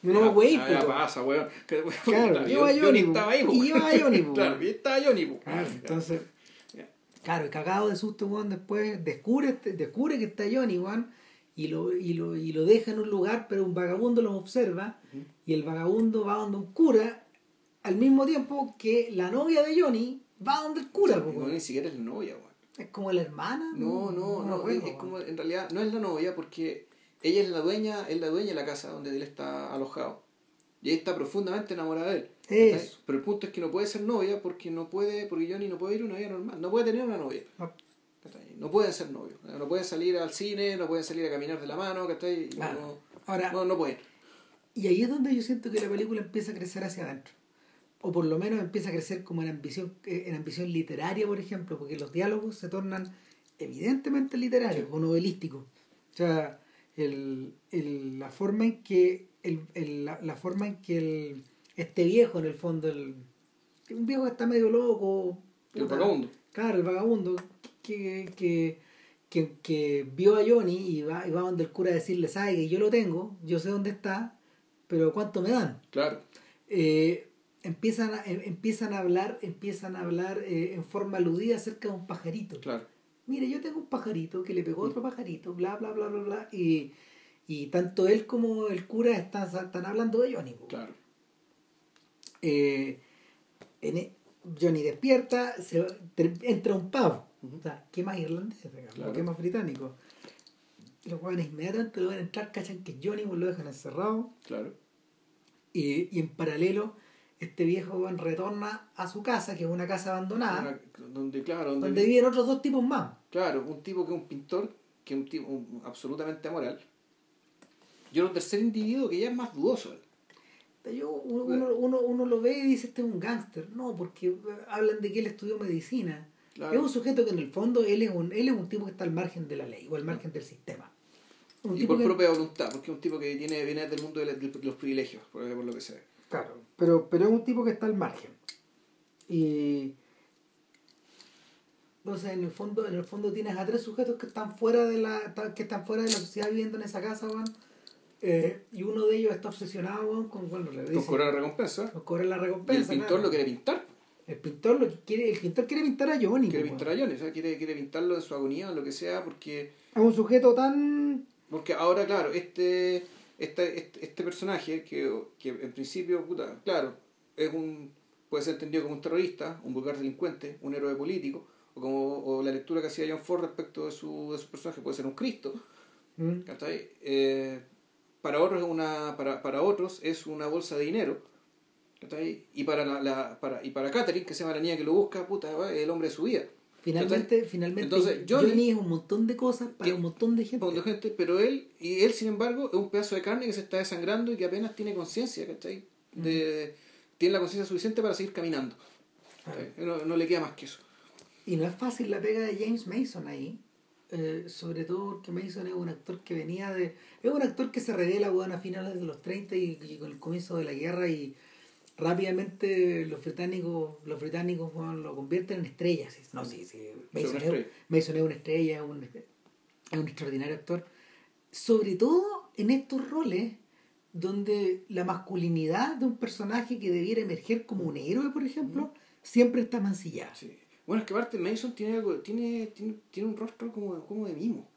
No, güey, ya, pasa, weón. Claro, lleva a Johnny estaba ahí. Y lleva a Johnny. Claro, y estaba Johnny, po. Claro, entonces, claro, cagado de susto, weón, después descubre, este- descubre que está Johnny, weón, y lo, y, lo, y lo deja en un lugar, pero un vagabundo lo observa. Y el vagabundo va donde un cura, al mismo tiempo que la novia de Johnny va donde el cura, No, weón. ni siquiera es la novia, weón. Es como la hermana. No, no, no, acuerdo, es, como, en realidad, no es la novia porque ella es la dueña, es la dueña de la casa donde él está alojado. Y ella está profundamente enamorada de él. Eso. Pero el punto es que no puede ser novia porque no puede, porque Johnny no puede ir a una vida normal, no puede tener una novia. No. ¿cachai? No pueden ser novios, no pueden salir al cine, no pueden salir a caminar de la mano, ¿cachai? No, no, Ahora, no, no pueden. Y ahí es donde yo siento que la película empieza a crecer hacia adentro. O por lo menos empieza a crecer como en ambición, eh, en ambición literaria, por ejemplo, porque los diálogos se tornan evidentemente literarios o novelísticos. O sea, el, el- la forma en que el, el- la, la forma en que el, este viejo, en el fondo, el, un viejo que está medio loco. El vagabundo. Claro, el vagabundo que, que, que, que vio a Johnny y va, y va donde el cura a decirle, sabe que yo lo tengo, yo sé dónde está, pero ¿cuánto me dan? Claro, Eh, empiezan, a, em- empiezan a hablar, empiezan a hablar eh, en forma aludida acerca de un pajarito. claro. Mire, yo tengo un pajarito que le pegó otro pajarito, bla, bla, bla, bla, bla, y, y tanto él como el cura están, están hablando de Johnny. Claro. Eh, en e- Johnny despierta, se, entra un pavo. Ujú. O sea, ¿qué más irlandés? Claro. ¿Qué más británico? Los jóvenes inmediatamente lo van a entrar, cachan que Johnny, pues lo dejan encerrado. Claro. Y, y en paralelo, este viejo weón retorna a su casa, que es una casa abandonada, Una- donde, claro, donde, donde viven otros dos tipos más. Claro, un tipo que es un pintor, que es un tipo un- absolutamente amoral. Y otro tercer individuo que ya es más dudoso. Yo, uno, uno, uno, uno lo ve y dice, este es un gángster. No, porque eh, hablan de que él estudió medicina. Claro. Es un sujeto que en el fondo él es un, él es un tipo que está al margen de la ley o al margen del sistema. Un Y tipo por que- propia voluntad, porque es un tipo que tiene, viene del mundo de, la- de los privilegios, por, por lo que se ve. Claro, pero, pero es un tipo que está al margen. Y entonces en el fondo, en el fondo tienes a tres sujetos que están fuera de la, que están fuera de la sociedad viviendo en esa casa, weón. Eh, y uno de ellos está obsesionado weón, con bueno, le Con dice, cobrar recompensa. con cobrar la Y el recompensa. pintor lo quiere pintar. El pintor lo que quiere, el pintor quiere pintar a Johnny. Quiere pintar a Johnny, o sea, quiere, quiere pintarlo en su agonía, en lo que sea, porque Es un sujeto tan porque ahora, claro, este este, este, este personaje, que, que en principio, puta, claro, es un puede ser entendido como un terrorista, un vulgar delincuente, un héroe político, o como o la lectura que hacía John Ford respecto de su, de su personaje, puede ser un Cristo, mm. Eh, para otros es una para, para otros es una bolsa de dinero y para la, la- para y para Catherine que se llama la niña que lo busca puta es el hombre de su vida finalmente, finalmente Entonces, Johnny, Johnny- es un montón de cosas para un montón de gente. un montón de gente pero él y él sin embargo es un pedazo de carne que se está desangrando y que apenas tiene conciencia ¿cachai? de tiene la conciencia suficiente para seguir caminando ¿cachai? no, no le queda más que eso Y no es fácil la pega de James Mason ahí. eh, sobre todo porque Mason es un actor que venía de. Es un actor que se revela bueno, a finales de los 30 y, y con el comienzo de la guerra y rápidamente los británicos los británicos bueno, lo convierten en estrella. sí. No, sí, sí. Mason, es, estrella. Mason es una estrella, es un, es un extraordinario actor. Sobre todo en estos roles donde la masculinidad de un personaje que debiera emerger como un héroe, por ejemplo, siempre está mancillada. Sí. Bueno, es que aparte Mason tiene algo, tiene, tiene, tiene un rostro como, como de mimo.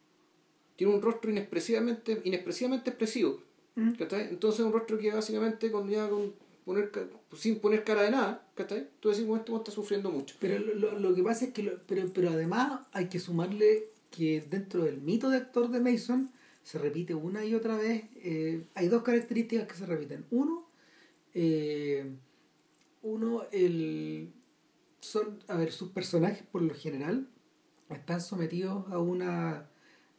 Tiene un rostro inexpresivamente, inexpresivamente expresivo. Mm. Entonces un rostro que básicamente con, ya con poner, ca- sin poner cara de nada, ¿cachai? Tú decís, bueno, este está sufriendo mucho. Pero lo, lo- que pasa es que, lo- pero, pero además hay que sumarle que dentro del mito de actor de Mason se repite una y otra vez. eh, hay dos características que se repiten. Uno, eh, uno, el, son, a ver, sus personajes por lo general están sometidos a una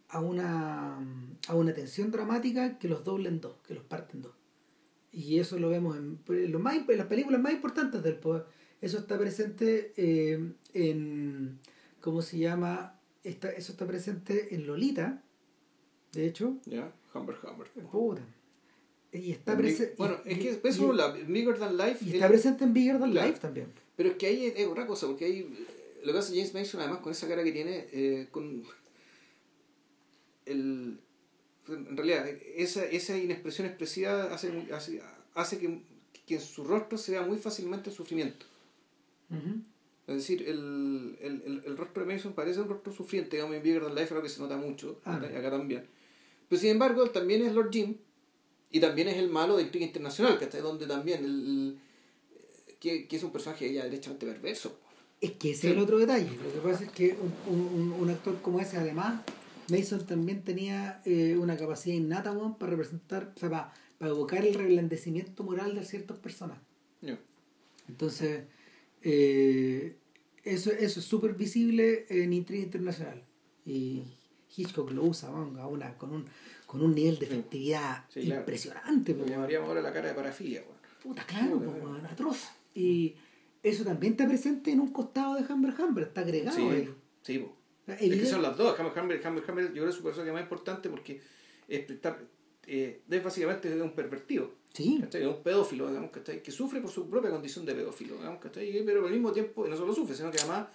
a una a una tensión dramática que los dobla en dos, que los parte en dos. Y eso lo vemos en, lo más, en las películas más importantes del poder. Eso está presente eh, en, ¿cómo se llama? Está, eso está presente en Lolita, de hecho. Ya, Humber Humber. Puta. Y está presente. Bueno, es que eso, la Bigger Than Life. Y está presente en Bigger Than Life también. Pero es que ahí es otra cosa, porque ahí lo que hace James Mason, además con esa cara que tiene, eh, con el en realidad, esa, esa inexpresión expresiva hace, hace, hace que, que, en su rostro se vea muy fácilmente el sufrimiento. Es decir, el, el, el, rostro de Mason parece un rostro sufriente, digamos, en Bigger Than Life, algo que se nota mucho, ah. acá también. Pero sin embargo, él también es Lord Jim y también es el malo de Intriga Internacional, que está donde también el, que, que, es un personaje ya derechamente perverso. Es que ese es el otro detalle. Lo que pasa es que un, un, un actor como ese, además, Mason también tenía eh, una capacidad innata para representar, o sea, para, evocar el reblandecimiento moral de ciertas personas. Entonces, eh, eso, eso es súper visible en Intriga Internacional. Y Hitchcock lo usa a una, con, un, con un nivel de efectividad impresionante. Lo llamaríamos ahora la cara de parafilia. Puta, claro, atroz. Y eso también está presente en un costado de Humber Humber, está agregado. Sí, sí es que son las dos. Hammer, Hammer, Hammer, Hammer, yo creo que es su personaje más importante porque es, está, eh, es básicamente un pervertido. Sí. Es un pedófilo, digamos, que, que sufre por su propia condición de pedófilo, digamos, pero al mismo tiempo no solo sufre, sino que además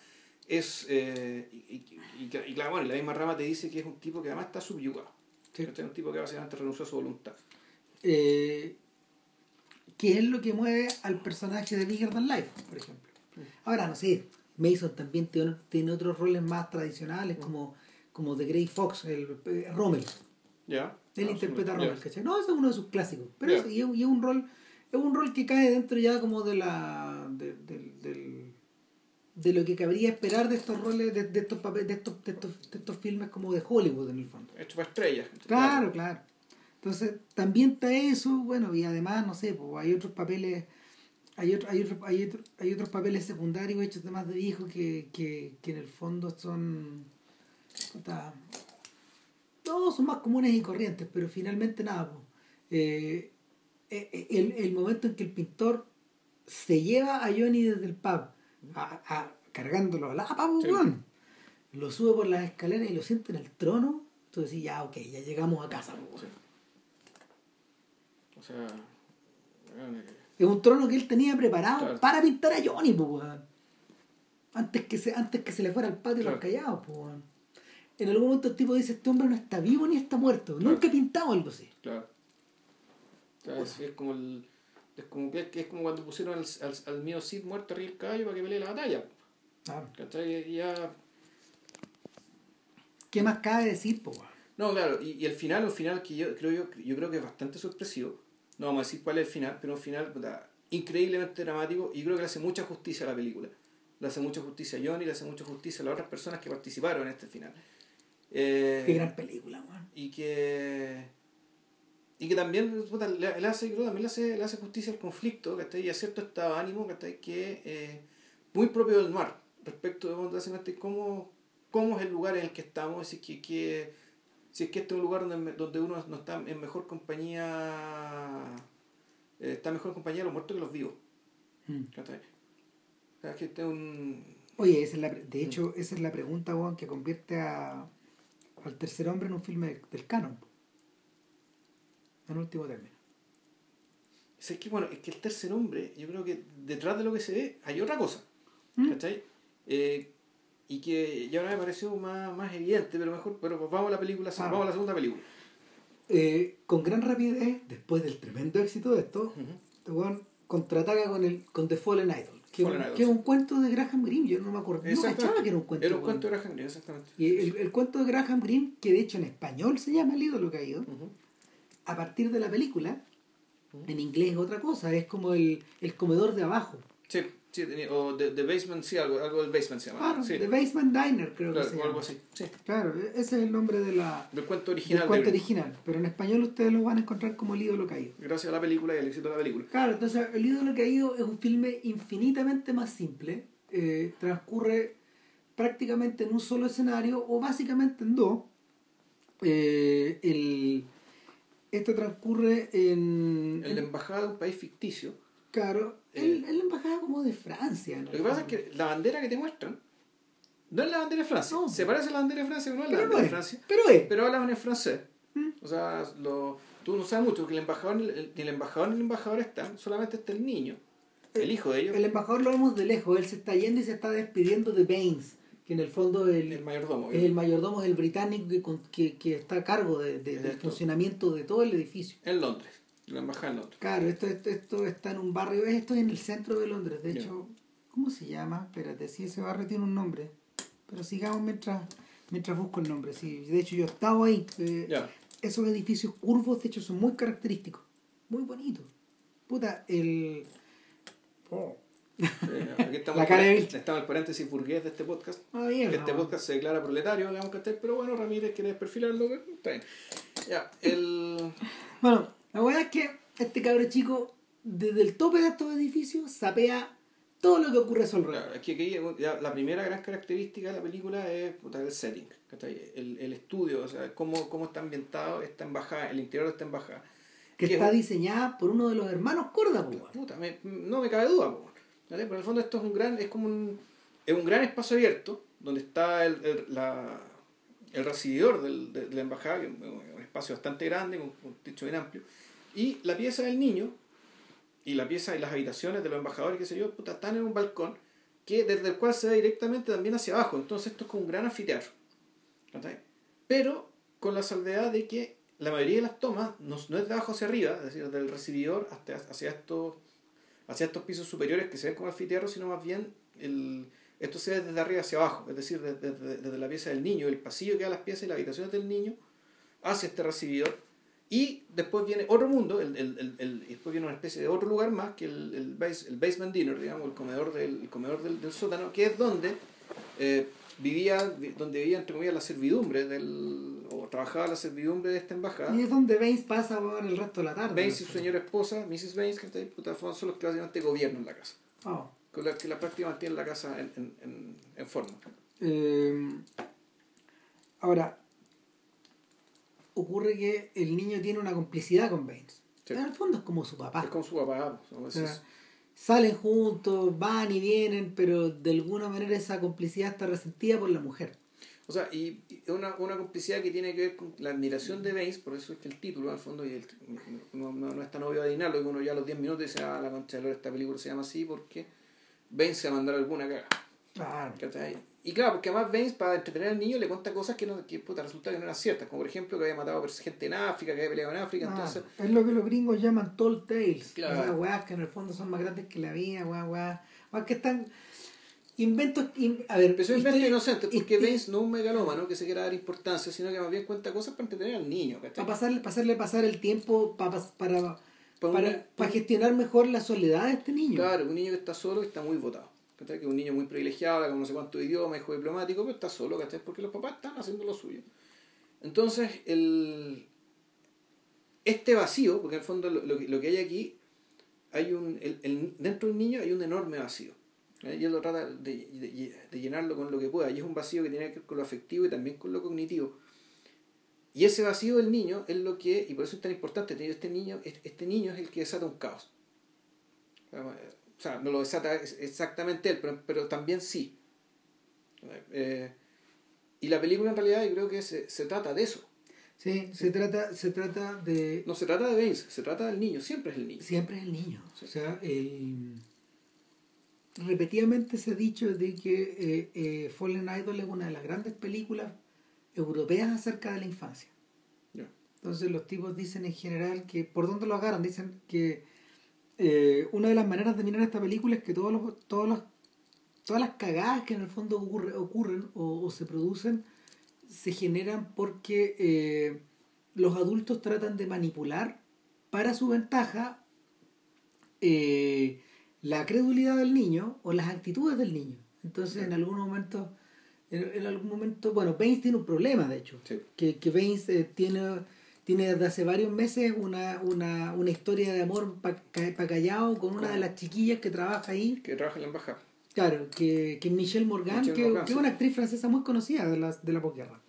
es. Eh, y, y, y, claro, bueno, la misma rama te dice que es un tipo que además está subyugado. Sí. Es un tipo que básicamente renunció a su voluntad. Eh, ¿Qué es lo que mueve al personaje de Bigger Than Life, por ejemplo? Mm. Ahora, no sé, Mason también tiene, tiene otros roles más tradicionales, como, como The Grey Fox, el, eh, Rommel. Ya. Él interpreta a Rommel, No, ese es uno de sus clásicos. Pero es, y, es, un rol es un rol que cae dentro ya como de la de, de, de lo que cabría esperar de estos roles de, de estos papeles de estos, de estos, de estos filmes como de Hollywood en el fondo hecho para estrellas claro claro entonces también está eso bueno y además no sé pues hay otros papeles hay, otro, hay, otro, hay, otro, hay otros papeles secundarios hechos de más de viejo que, que, que en el fondo son todos son más comunes y corrientes pero finalmente nada eh, eh, eh, el, el, momento en que el pintor se lleva a Johnny desde el pub a, a, cargándolo a la pub lo sube por las escaleras y lo siente en el trono tú decís ya ok ya llegamos a casa o sea es un trono que él tenía preparado para pintar a Johnny, pues, Antes que, se, antes que se le fuera al patio claro. los callados, pues, En algún momento el tipo dice, este hombre no está vivo ni está muerto. Nunca he pintado algo así. Claro. es, como el, es como que, es como cuando pusieron al, al, al mío Cid muerto arriba del caballo para que pelee la batalla. Claro. Ya... ¿Qué más cabe decir, pues? No, claro, y, y el final, el final que yo creo yo, yo creo que es bastante sorpresivo no vamos a decir cuál es el final, pero un final increíblemente dramático y creo que le hace mucha justicia a la película. Le hace mucha justicia a Johnny, le hace mucha justicia a las otras personas que participaron en este final. Eh, Qué gran película, man. Y que y que también le, hace, también le hace, le hace justicia al conflicto, que y a cierto estado de ánimo que que eh, muy propio del mar, respecto de cómo, cómo es el lugar en el que estamos, y que, que si es que este es un lugar donde, donde uno no está en mejor compañía, eh, está en mejor compañía los muertos que los vivos. Mm. O que este un... Oye, esa es la, de hecho, esa es la pregunta Juan, que convierte a, al tercer hombre en un filme del canon. En último término. Es que, bueno, es que el tercer hombre, yo creo que detrás de lo que se ve hay otra cosa. ¿Mm? ¿Cachai? Eh, y que ya ahora me pareció más, más evidente, pero mejor, pero vamos a la película, ah. vamos a la segunda película. Eh, con gran rapidez, después del tremendo éxito de esto, uh contraataca con el con The Fallen Idol, que, que es un cuento de Graham Greene, yo no me acuerdo, no cachaba que era un cuento. Era un cuento de Graham Greene, exactamente. Y el, el, cuento de Graham Greene, que de hecho en español se llama El ídolo caído, a partir de la película, en inglés es otra cosa, es como el, el comedor de abajo. Sí. Sí, tenía, o The, Basement, sí, algo, algo del Basement se llama. Claro, The Basement Diner creo que se llama. algo así, sí. Claro, ese es el nombre de la, del cuento original. Del cuento original, pero en español ustedes lo van a encontrar como El ídolo caído. Gracias a la película y al éxito de la película. Claro, entonces El ídolo caído es un filme infinitamente más simple, eh, transcurre prácticamente en un solo escenario o básicamente en dos. Eh, el Esta transcurre en. En la embajada de un país ficticio. Claro, Eh, en, en la embajada como de Francia. Lo que pasa es que la bandera que te muestran no es la bandera de Francia. No. Se parece a la bandera de Francia, pero no es la no bandera es. de Francia. Pero es. Pero hablan en francés. ¿Mm? O sea, lo, tú no sabes mucho, porque el embajador, ni el, embajador ni el embajador están, solamente está el niño, el hijo de ellos, El embajador lo vemos de lejos, él se está yendo y se está despidiendo de Baines, que en el fondo el, el mayordomo. es el mayordomo, es el británico que, que, que está a cargo de- de- del funcionamiento de todo el edificio. En Londres, la embajada Londres. Claro, esto, esto, esto está en un barrio, esto es en el centro de Londres, de hecho, ¿cómo se llama? Espérate, sí, ese barrio tiene un nombre, pero sigamos mientras, mientras busco el nombre, sí, de hecho yo estaba ahí, eh, esos edificios curvos de hecho son muy característicos, muy bonitos. Puta, el... Oh. Eh, aquí estamos, La cara de estamos el paréntesis burgués de este podcast. Ah, Que mierda, este podcast se declara proletario, digamos que esté, pero bueno, Ramírez quiere desperfilarlo, está bien. Ya, el. Bueno, la verdad es que este cabro chico, desde el tope de estos edificios, sapea todo lo que ocurre a su alrededor. Claro, aquí, aquí, ya, la primera gran característica de la película es puta, el setting, el, el estudio, o sea, cómo, cómo está ambientado esta embajada, el interior de esta embajada. Que Que- está diseñada por uno de los hermanos Corda. Puta, me- no me cabe duda. Pero en el fondo esto es un gran, es como un, es un gran espacio abierto, donde está el, el, la, el recibidor del- de, de la embajada, que es un un espacio bastante grande, con con un techo bien amplio, y la pieza del niño, y la pieza y las habitaciones de los embajadores, qué sé yo, puta, están en un balcón, que desde el cual se ve directamente también hacia abajo, entonces esto es como un gran anfiteatro. Pero con la salvedad de que la mayoría de las tomas no, no es de abajo hacia arriba, es decir, del recibidor hasta, hacia, estos, hacia estos pisos superiores que se ven como anfiteatro, sino más bien el, esto se ve desde arriba hacia abajo, es decir, desde, desde- desde la pieza del niño, el pasillo que da las piezas y las habitaciones del niño, hacia este recibidor. Y después viene otro mundo, el, el, el, después viene una especie de otro lugar más, que el, el, base- el basement dinner, digamos, el comedor del, el comedor del, del sótano, que es donde eh, vivía, vi- donde vivía entre comillas la servidumbre del, o trabajaba la servidumbre de esta embajada. Y es donde Baines pasa weón, el resto de la tarde. Baines y su señora esposa, Mrs. Baines, que está ahí, puta, son los que básicamente gobiernan la casa. Oh. Con la que la práctica mantiene la casa en, en, en, en forma. Eh, ahora, ocurre que el niño tiene una complicidad con Baines. Sí. En el fondo es como su papá. Es con su papá. pues. O sea, salen juntos, van y vienen, pero de alguna manera esa complicidad está resentida por la mujer. O sea, y, y es una, una complicidad que tiene que ver con la admiración de Baines, por eso es que el título, al fondo, y el- no, no, no es tan obvio adivinarlo, que uno ya a los 10 minutos dice, ah, la concha de esta película se llama así porque Baines se va a mandar alguna caga. Claro. ¿cachai? Y claro, porque además Baines, para entretener al niño, le cuenta cosas que, no, que puta, resulta que no eran ciertas, como por ejemplo que había matado a gente en África, que había peleado en África, entonces... es lo que los gringos llaman tall tales. Claro. Esas weas que en el fondo son más grandes que la vida, weas, weas. Weas que están. Inventos. in- a ver, invento inocente, porque Baines no es un megalómano que se quiera dar importancia, sino que más bien cuenta cosas para entretener al niño, ¿cachai? Para pasarle, pasarle pasar el tiempo para, Pa' para, una- para gestionar mejor la soledad de este niño. Claro, un niño que está solo y está muy votado. Que es un niño muy privilegiado, con no sé cuántos idiomas, hijo diplomático, pero está solo, ¿cachai? Porque los papás están haciendo lo suyo. Entonces, el, este vacío, porque en el fondo lo, lo que, hay aquí, hay un, el, el- dentro del niño hay un enorme vacío. ¿eh? Y él lo trata de, de- llenarlo con lo que pueda. Y es un vacío que tiene que ver con lo afectivo y también con lo cognitivo. Y ese vacío del niño es lo que, y por eso es tan importante, este niño, este niño es el que desata un caos. O sea, no lo desata ex- exactamente él, pero, pero también sí. Eh, y la película en realidad yo creo que se, se trata de eso. Sí, se trata, se trata de. No se trata de Baines, se trata del niño, siempre es el niño. Siempre es el niño. Sí. O sea, el... repetidamente se ha dicho de que eh, eh, Fallen Idol es una de las grandes películas europeas acerca de la infancia. Entonces los tipos dicen en general que, ¿por dónde lo agarran? Dicen que eh, una de las maneras de mirar esta película es que todos los, todos los, todas las cagadas que en el fondo ocurre- ocurren o, o se producen se generan porque eh, los adultos tratan de manipular para su ventaja eh, la credulidad del niño o las actitudes del niño. Entonces en algún momento, en, en algún momento, bueno, Baines tiene un problema de hecho, Sí. que, que Baines eh, tiene, tiene desde hace varios meses una, una, una historia de amor pa, ca- pa callado con una de las chiquillas que trabaja ahí, Que trabaja en la embajada. claro, que, que es Michelle Morgan, Michelle que, Morgan, que es una actriz francesa muy conocida de la, de la posguerra.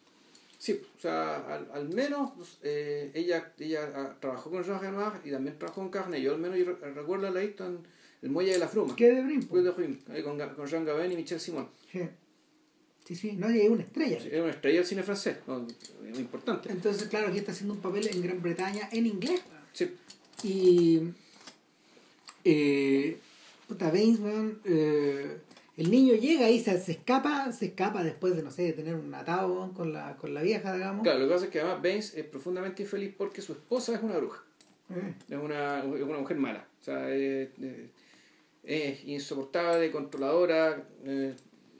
Sí, o sea, al, al menos pues, eh, ella, ella ah, trabajó con Jean Renoir y también trabajó con Carne. Yo al menos yo re- recuerdo la visto en El Muelle de la Fruma. ¿Qué de? Pues ahí con, con Jean Gabin y Michel Simon. Sí. Sí, sí, no, y es una estrella. Sí, Era una estrella del cine francés, no, muy importante. Entonces, claro, aquí está haciendo un papel en Gran Bretaña en inglés. Sí, Y. Eh, puta, Baines, weón, eh, el niño llega ahí, se, se escapa, se escapa después de, no sé, de tener un atado con la, con la vieja, digamos. claro, lo que pasa es que además Baines es profundamente infeliz porque su esposa es una bruja. Eh, Es una, es una mujer mala. O sea, es, es- es insoportable, controladora, eh,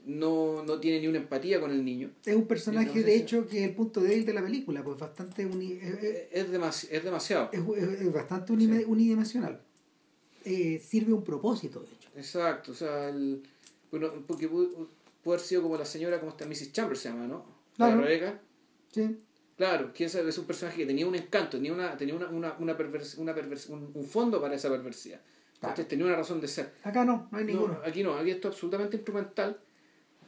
no, no tiene ni una empatía con el niño. es un personaje, de hecho, que es el punto débil de la película, pues bastante uni- es, es- Es, demasi- es demasiado. es- es- es bastante unime- Sí. unidimensional. Eh, sirve un propósito, de hecho. Exacto, o sea, el, bueno, porque pudo, pudo haber sido como la señora, como esta Mrs. Chambers se llama, ¿no? La Claro. Rebeca. Sí. Claro, quién sabe, es un personaje que tenía un encanto, tenía una, tenía una, una, una, pervers- una pervers- un, un fondo para esa perversidad. Claro. Entonces tenía una razón de ser. Acá no, no hay No, ninguno. aquí no, aquí esto es absolutamente instrumental.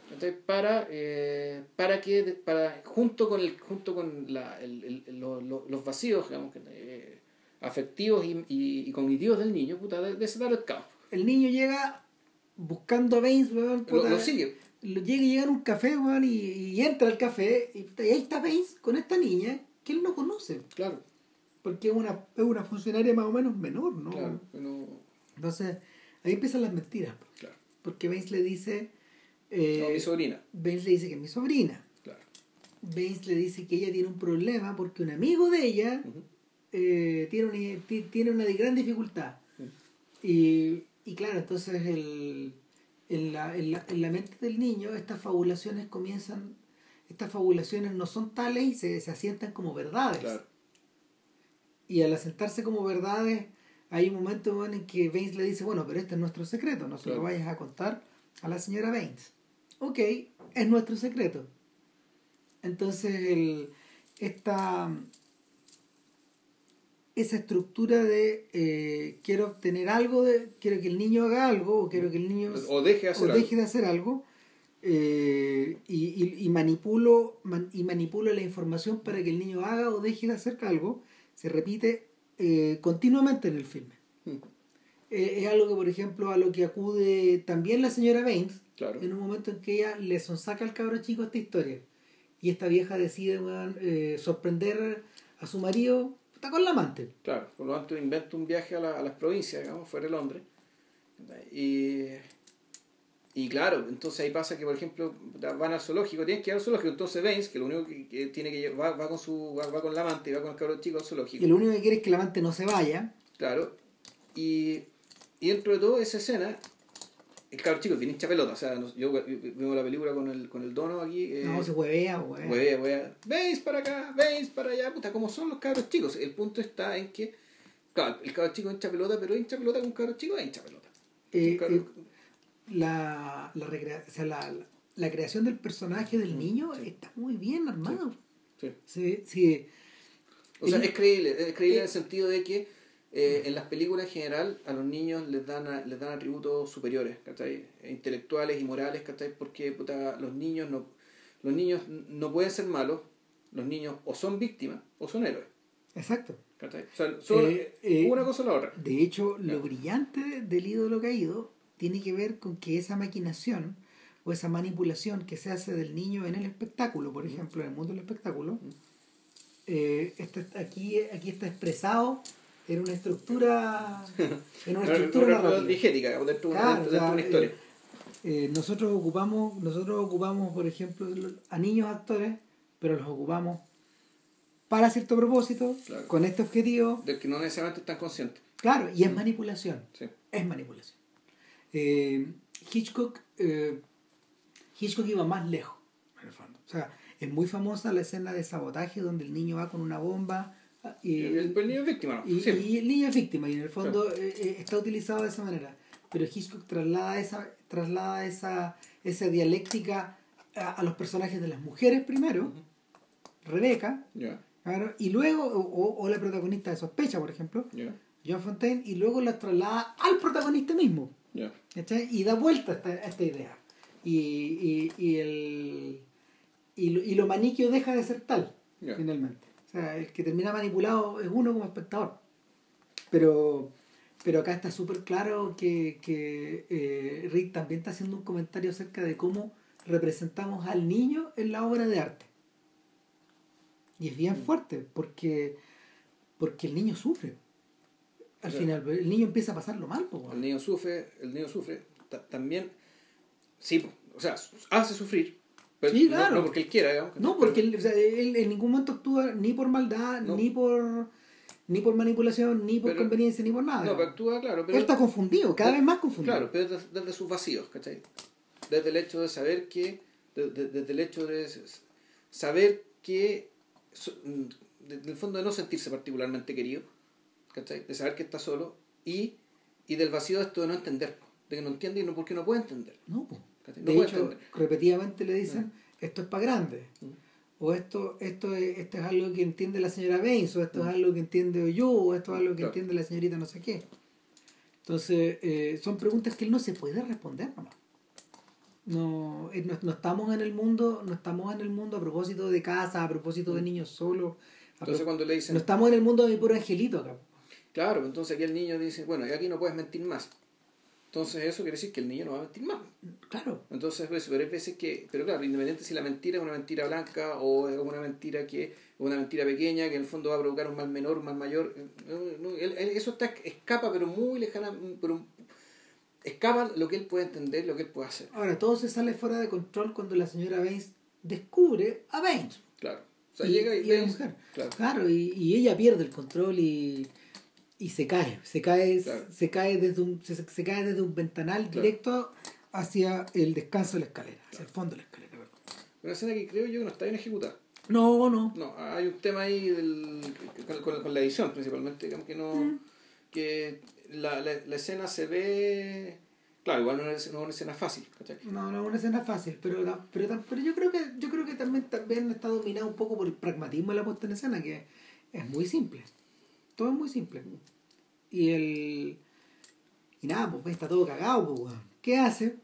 ¿Cachai? Para, eh, para que, para, junto con, el, junto con la, el, el- lo- lo- los vacíos digamos, eh, afectivos y, y, y cognitivos del niño, puta, de, desatar el caos. El niño llega buscando a Baines, weón, Lo, puta, lo sigue. llega y llega a un café, weón, y, y entra al café, y, puta, y ahí está Baines con esta niña que él no conoce, Claro, porque es una, es una funcionaria más o menos menor, ¿no? claro. pero- Entonces, ahí empiezan las mentiras, claro. porque Baines le dice, eh, No, mi sobrina. Baines le dice que es mi sobrina, Claro. Baines le dice que ella tiene un problema porque un amigo de ella eh, tiene, una, ti- tiene una gran dificultad. Y, y claro, entonces el, en, la, en, la, en la mente del niño estas fabulaciones comienzan, estas fabulaciones no son tales y se, se asientan como verdades. Claro. Y al asentarse como verdades, hay un momento en que Baines le dice, bueno, pero este es nuestro secreto, no se lo vayas a contar a la señora Baines. Ok, es nuestro secreto. Entonces, el, esta, esa estructura de eh, quiero obtener algo, de, quiero que el niño haga algo, o quiero que el niño O deje de hacer o algo. deje de hacer algo, eh, y, y, y manipulo man- y manipulo la información para que el niño haga o deje de hacer algo, se repite eh, continuamente en el filme. Mm, Eh, es algo que, por ejemplo, a lo que acude también la señora Baines, Claro. en un momento en que ella le sonsaca al cabro chico esta historia. Y esta vieja decide eh, sorprender a su marido está con la amante. Claro, por lo tanto inventa un viaje a, la- a las provincias, digamos, fuera de Londres. Y, y claro, entonces ahí pasa que, por ejemplo, van al zoológico, tienen que ir al zoológico, entonces Baines, que lo único que, tiene que llevar, va, va con su va, va con la amante, va con el cabro chico al zoológico. Y lo único que quiere es que la amante no se vaya. Claro. Y, y dentro de toda esa escena, el cabro chico tiene hincha pelota. O sea, no- yo veo la película con el, con el dono aquí. eh, no, se huevea. Huevea, huevea. ¿Veis para acá? ¿Veis para allá? Puta, como son los cabros chicos. El punto está en que, claro, el cabro chico hincha pelota, pero hincha pelota con cabro chico es hincha pelota. Eh, cabro- eh, la, la, recrea- o sea, la, la- la creación del personaje del niño sí. está muy bien armado. sí. Sí, sí. O sea, es creíble, es creíble en el sentido de que eh, en las películas en general a los niños les dan a- les dan atributos superiores, ¿cachai? intelectuales y morales, ¿cachai? porque puta, los niños no los niños no pueden ser malos, los niños o son víctimas o son héroes. Exacto. ¿cachai? O sea, son Eh, eh, una cosa o la otra. De hecho, lo brillante del ídolo caído tiene que ver con que esa maquinación o esa manipulación que se hace del niño en el espectáculo, por ejemplo, en el mundo del espectáculo, está- aquí, aquí está expresado en una estructura, en una estructura narrativa. digética dentro, Claro, dentro de ya, una historia. eh, eh, nosotros ocupamos, nosotros ocupamos, por ejemplo, a niños actores, pero los ocupamos para cierto propósito, Claro. con este objetivo, del que no necesariamente están conscientes. claro, y es manipulación. Sí. es manipulación. Eh, Hitchcock, eh, Hitchcock iba más lejos, en el fondo. O sea, es muy famosa la escena de sabotaje donde el niño va con una bomba y, el, el niño es víctima, ¿no? y- Sí. y el niño es víctima y en el fondo eh, eh, está utilizado de esa manera. Pero Hitchcock traslada esa, traslada esa, esa dialéctica a, a los personajes de las mujeres primero, Rebeca, claro, y luego, o, la protagonista de Sospecha, por ejemplo, ya, John Fontaine, y luego la traslada al protagonista mismo. ¿cachai? Y da vuelta a esta, a esta idea. Y, y, y el, y lo, y lo maniquio deja de ser tal, finalmente. O sea, el que termina manipulado es uno como espectador. Pero, pero acá está súper claro que, que eh, Rick también está haciendo un comentario acerca de cómo representamos al niño en la obra de arte. Y es bien Mm. fuerte, porque, porque el niño sufre. Al Claro. final, el niño empieza a pasarlo mal. po, El niño sufre, el niño sufre, ta- también, sí, o sea, hace sufrir, pero Sí, no- claro. no, porque él quiera, digamos. No, porque él, o sea, él en ningún momento actúa ni por maldad, No. ni por ni por manipulación, ni por Pero- conveniencia, ni por nada. No, pero actúa, claro, pero... él está confundido, cada vez más confundido. Claro, pero desde, desde sus vacíos, ¿cachai? Desde el hecho de saber que, de- de- desde el hecho de saber que, so- mm, desde el fondo de no sentirse particularmente querido, ¿cachai? De saber que está solo y, y del vacío de esto de no entender, de que no entiende y no porque no puede entender. No, po. Hecho, entender. repetidamente le dicen, esto es para grandes. Mm. O esto, esto, es, esto es algo que entiende la señora Baines, o esto es algo que entiende yo, o esto es algo que Claro. entiende la señorita no sé qué. Entonces, eh, son preguntas que él no se puede responder, nomás. No, eh, no, no estamos en el mundo, no estamos en el mundo a propósito de casa, a propósito de niños solos. Entonces cuando le dicen, no estamos en el mundo de mi puro angelito acá. claro, entonces aquí el niño dice, bueno, y aquí no puedes mentir más. Entonces eso quiere decir que el niño no va a mentir más. Claro. Entonces, pues, pero hay veces que, pero claro, independiente si la mentira es una mentira blanca o es una mentira que es una mentira pequeña que en el fondo va a provocar un mal menor, un mal mayor, eh, no, no, él- él- eso está escapa, pero muy lejana, pero escapa lo que él puede entender, lo que él puede hacer. Ahora, todo se sale fuera de control cuando la señora Baines descubre a Baines. Claro. O sea, y, llega y, y ve- mujer. Claro. Claro, y, y ella pierde el control y, y se cae. Se cae, Claro. se cae desde un, se, se cae desde un ventanal Claro. directo hacia el descanso de la escalera, hacia el fondo de la escalera. perdón. Una escena que creo yo que no está bien ejecutada. No, no. No, hay un tema ahí del, con, con- con la edición principalmente, digamos que no. Mm. que la, la, la escena se ve. Claro, igual no es, no es una escena fácil, ¿cachai? No, no es una escena fácil, pero, la- pero, pero yo creo que yo creo que también, también está dominado un poco por el pragmatismo de la puesta en escena, que es muy simple. Todo es muy simple. Y el. Y nada, pues está todo cagado, pues. ¿Qué hace?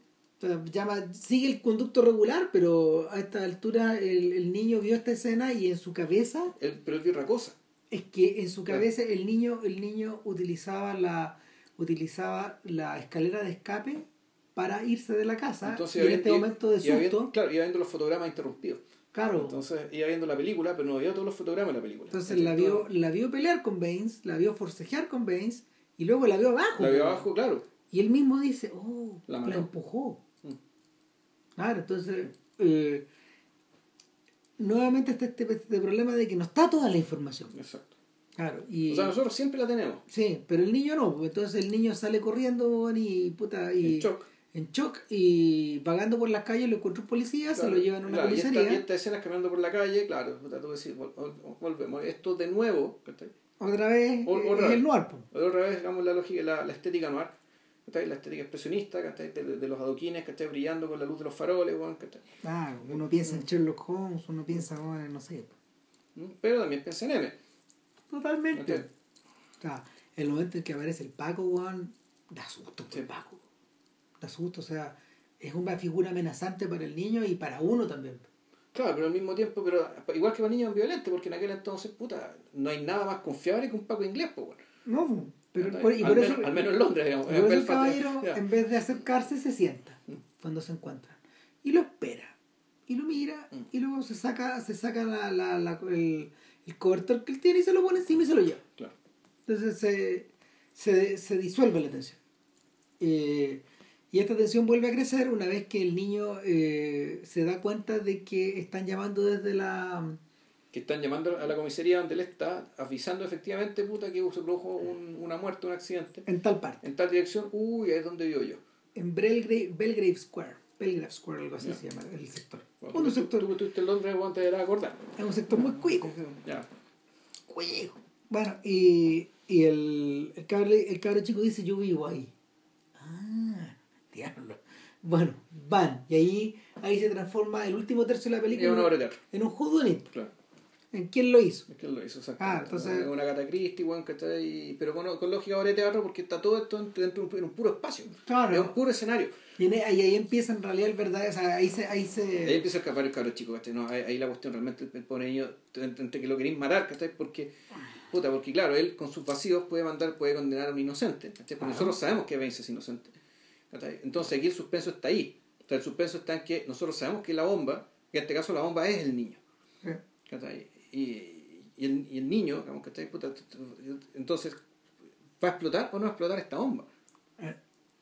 Llama, sigue el conducto regular, pero a esta altura el, el niño vio esta escena y en su cabeza Él, pero él vio otra cosa. es que en su Claro. cabeza el niño el niño utilizaba la utilizaba la escalera de escape para irse de la casa Entonces, y en este momento de susto claro, iba viendo los fotogramas interrumpidos. Claro Entonces iba viendo la película, pero no veía todos los fotogramas de la película. entonces ¿cachai? la vio la vio pelear con Baines la vio forcejear con Baines y luego la vio abajo La vio abajo, claro. y él mismo dice oh La empujó Mm. claro entonces eh, nuevamente está este, este problema de que no está toda la información Exacto. claro y O sea, nosotros siempre la tenemos. Sí, pero el niño no, pues, entonces el niño sale corriendo y puta y En shock. En shock y vagando por las calles lo encuentra un policía, se lo llevan a una claro, y comisaría. esta- Y escenas caminando por la calle, claro, decís, vol- vol- volvemos. Esto de nuevo, ¿cachai? Otra vez O- otra es vez. el noir, po. Otra vez, digamos, la lógica, la, la estética noir. La estética expresionista, ¿cachai? De, de los adoquines, ¿cachai? Brillando con la luz de los faroles. Ah, uno piensa en Sherlock Holmes, uno piensa en no sé. ¿Mm? Pero también piensa en M. Totalmente. sea, el momento en que aparece el Paco, weón, da susto Sí. el Paco. Susto, o sea, es una figura amenazante para el niño y para uno también. Claro, pero al mismo tiempo, pero igual que para niños violentos, porque en aquel entonces, puta, no hay nada más confiable que un Paco inglés, pues, weón. No, pero por, y al, por menos, eso, al menos en Londres, digamos. En el caballero, en vez de acercarse, se sienta Mm. cuando se encuentran. Y lo espera. Y lo mira. Mm. Y luego se saca, se saca la, la- la- el, el cobertor que él tiene y se lo pone encima y se lo lleva. Claro. Entonces se, se, se disuelve la tensión. Eh, y esta tensión vuelve a crecer una vez que el niño eh, se da cuenta de que están llamando desde la... que están llamando a la comisaría donde él está, avisando efectivamente, puta, que se produjo un- una muerte, un accidente, en tal parte. en tal dirección, uy, ahí es donde vivo yo. En Belgrave, Belgrave Square. Belgrave Square, algo así se llama el sector. Bueno, un tú, sector, tú que estuviste en Londres, bueno, te acordar. es un sector muy cuico. Ya. Cuico. Bueno, y, y el, el, cabro, el cabro chico dice, yo vivo ahí. Diablo. Bueno, van. Y ahí, ahí se transforma el último tercio de la película una obra de teatro, en un whodunit. claro. ¿En quién lo hizo? ¿En quién lo hizo? Ah, entonces... Una gata Christie, bueno, ¿cachai? Pero bueno, con lógica ahora de teatro porque está todo esto dentro de un, puro espacio. Claro. Es un puro escenario. Y ahí, ahí, empieza en realidad el verdad, o sea, ahí se... Ahí, se... ahí empieza a escapar el cabrón chico, ¿cachai? No, ahí, la cuestión realmente el pobre niño, entre que lo queréis matar, ¿cachai? Porque, puta, porque claro, él con sus vacíos puede mandar, puede condenar a un inocente, ¿cachai? Porque nosotros sabemos que Vence es inocente. Entonces aquí el suspenso está ahí. O sea, el suspenso está en que nosotros sabemos que la bomba, en este caso la bomba es el niño. Y, y, el, y el niño, digamos, entonces, ¿va a explotar o no va a explotar esta bomba? Eh.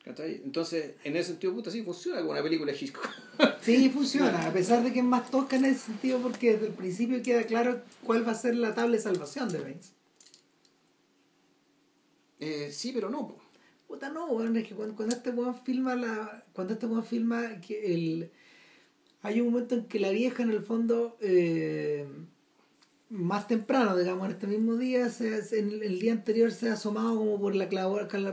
Entonces, en ese sentido, puta, sí funciona como una película de Hitchcock. Sí, funciona, a pesar de que es más tosca en ese sentido, porque desde el principio queda claro cuál va a ser la tabla de salvación de Baines. Eh, sí, pero no. Puta, no, es que cuando, cuando este weón filma la. Cuando este weón filma que el. Hay un momento en que la vieja en el fondo. Eh, más temprano, digamos, en este mismo día, se, en el día anterior se ha asomado como por la,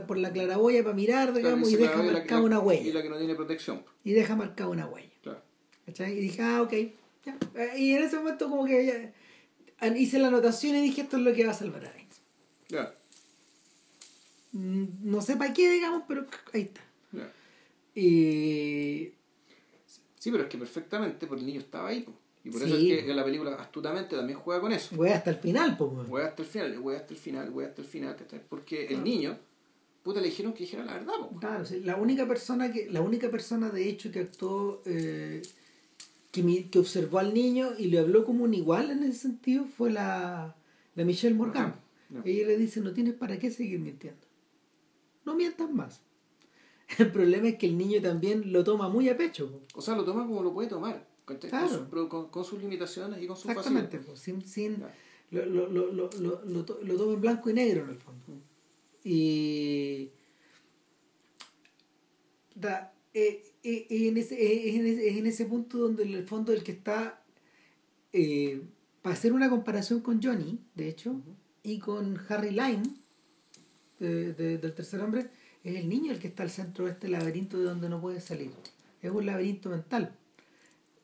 por la claraboya para mirar, digamos, y, deja marcada una huella. Y la que no tiene protección. Y deja marcada una huella. Claro. Y dije, ah, ok. Ya. Y en ese momento como que ya, hice la anotación y dije, esto es lo que va a salvar a Reigns. Claro. No sé para qué, digamos, pero ahí está. Sí, pero es que perfectamente, porque el niño estaba ahí. Y por eso es que la película astutamente también juega con eso. Juega hasta el final, pues. Juega hasta el final, juega hasta el final, juega hasta el final, Porque el niño, puta, le dijeron que dijera la verdad. Claro, la única persona que, la única persona de hecho que actuó, eh, que, que observó al niño y le habló como un igual en ese sentido fue la, la Michelle Morgan. Ella le dice, no tienes para qué seguir mintiendo. No mientas más. El problema es que el niño también lo toma muy a pecho. O sea, lo toma como lo puede tomar con, sus limitaciones y con sus Exactamente, pues, sin, sin lo, lo, lo, lo, lo, lo tomo en blanco y negro en el fondo. Y da, eh, eh, en ese, eh, en ese, en ese punto donde en el fondo el que está eh, para hacer una comparación con Johnny, de hecho, y con Harry Lime, de, del tercer hombre, es el niño el que está al centro de este laberinto de donde no puede salir. Es un laberinto mental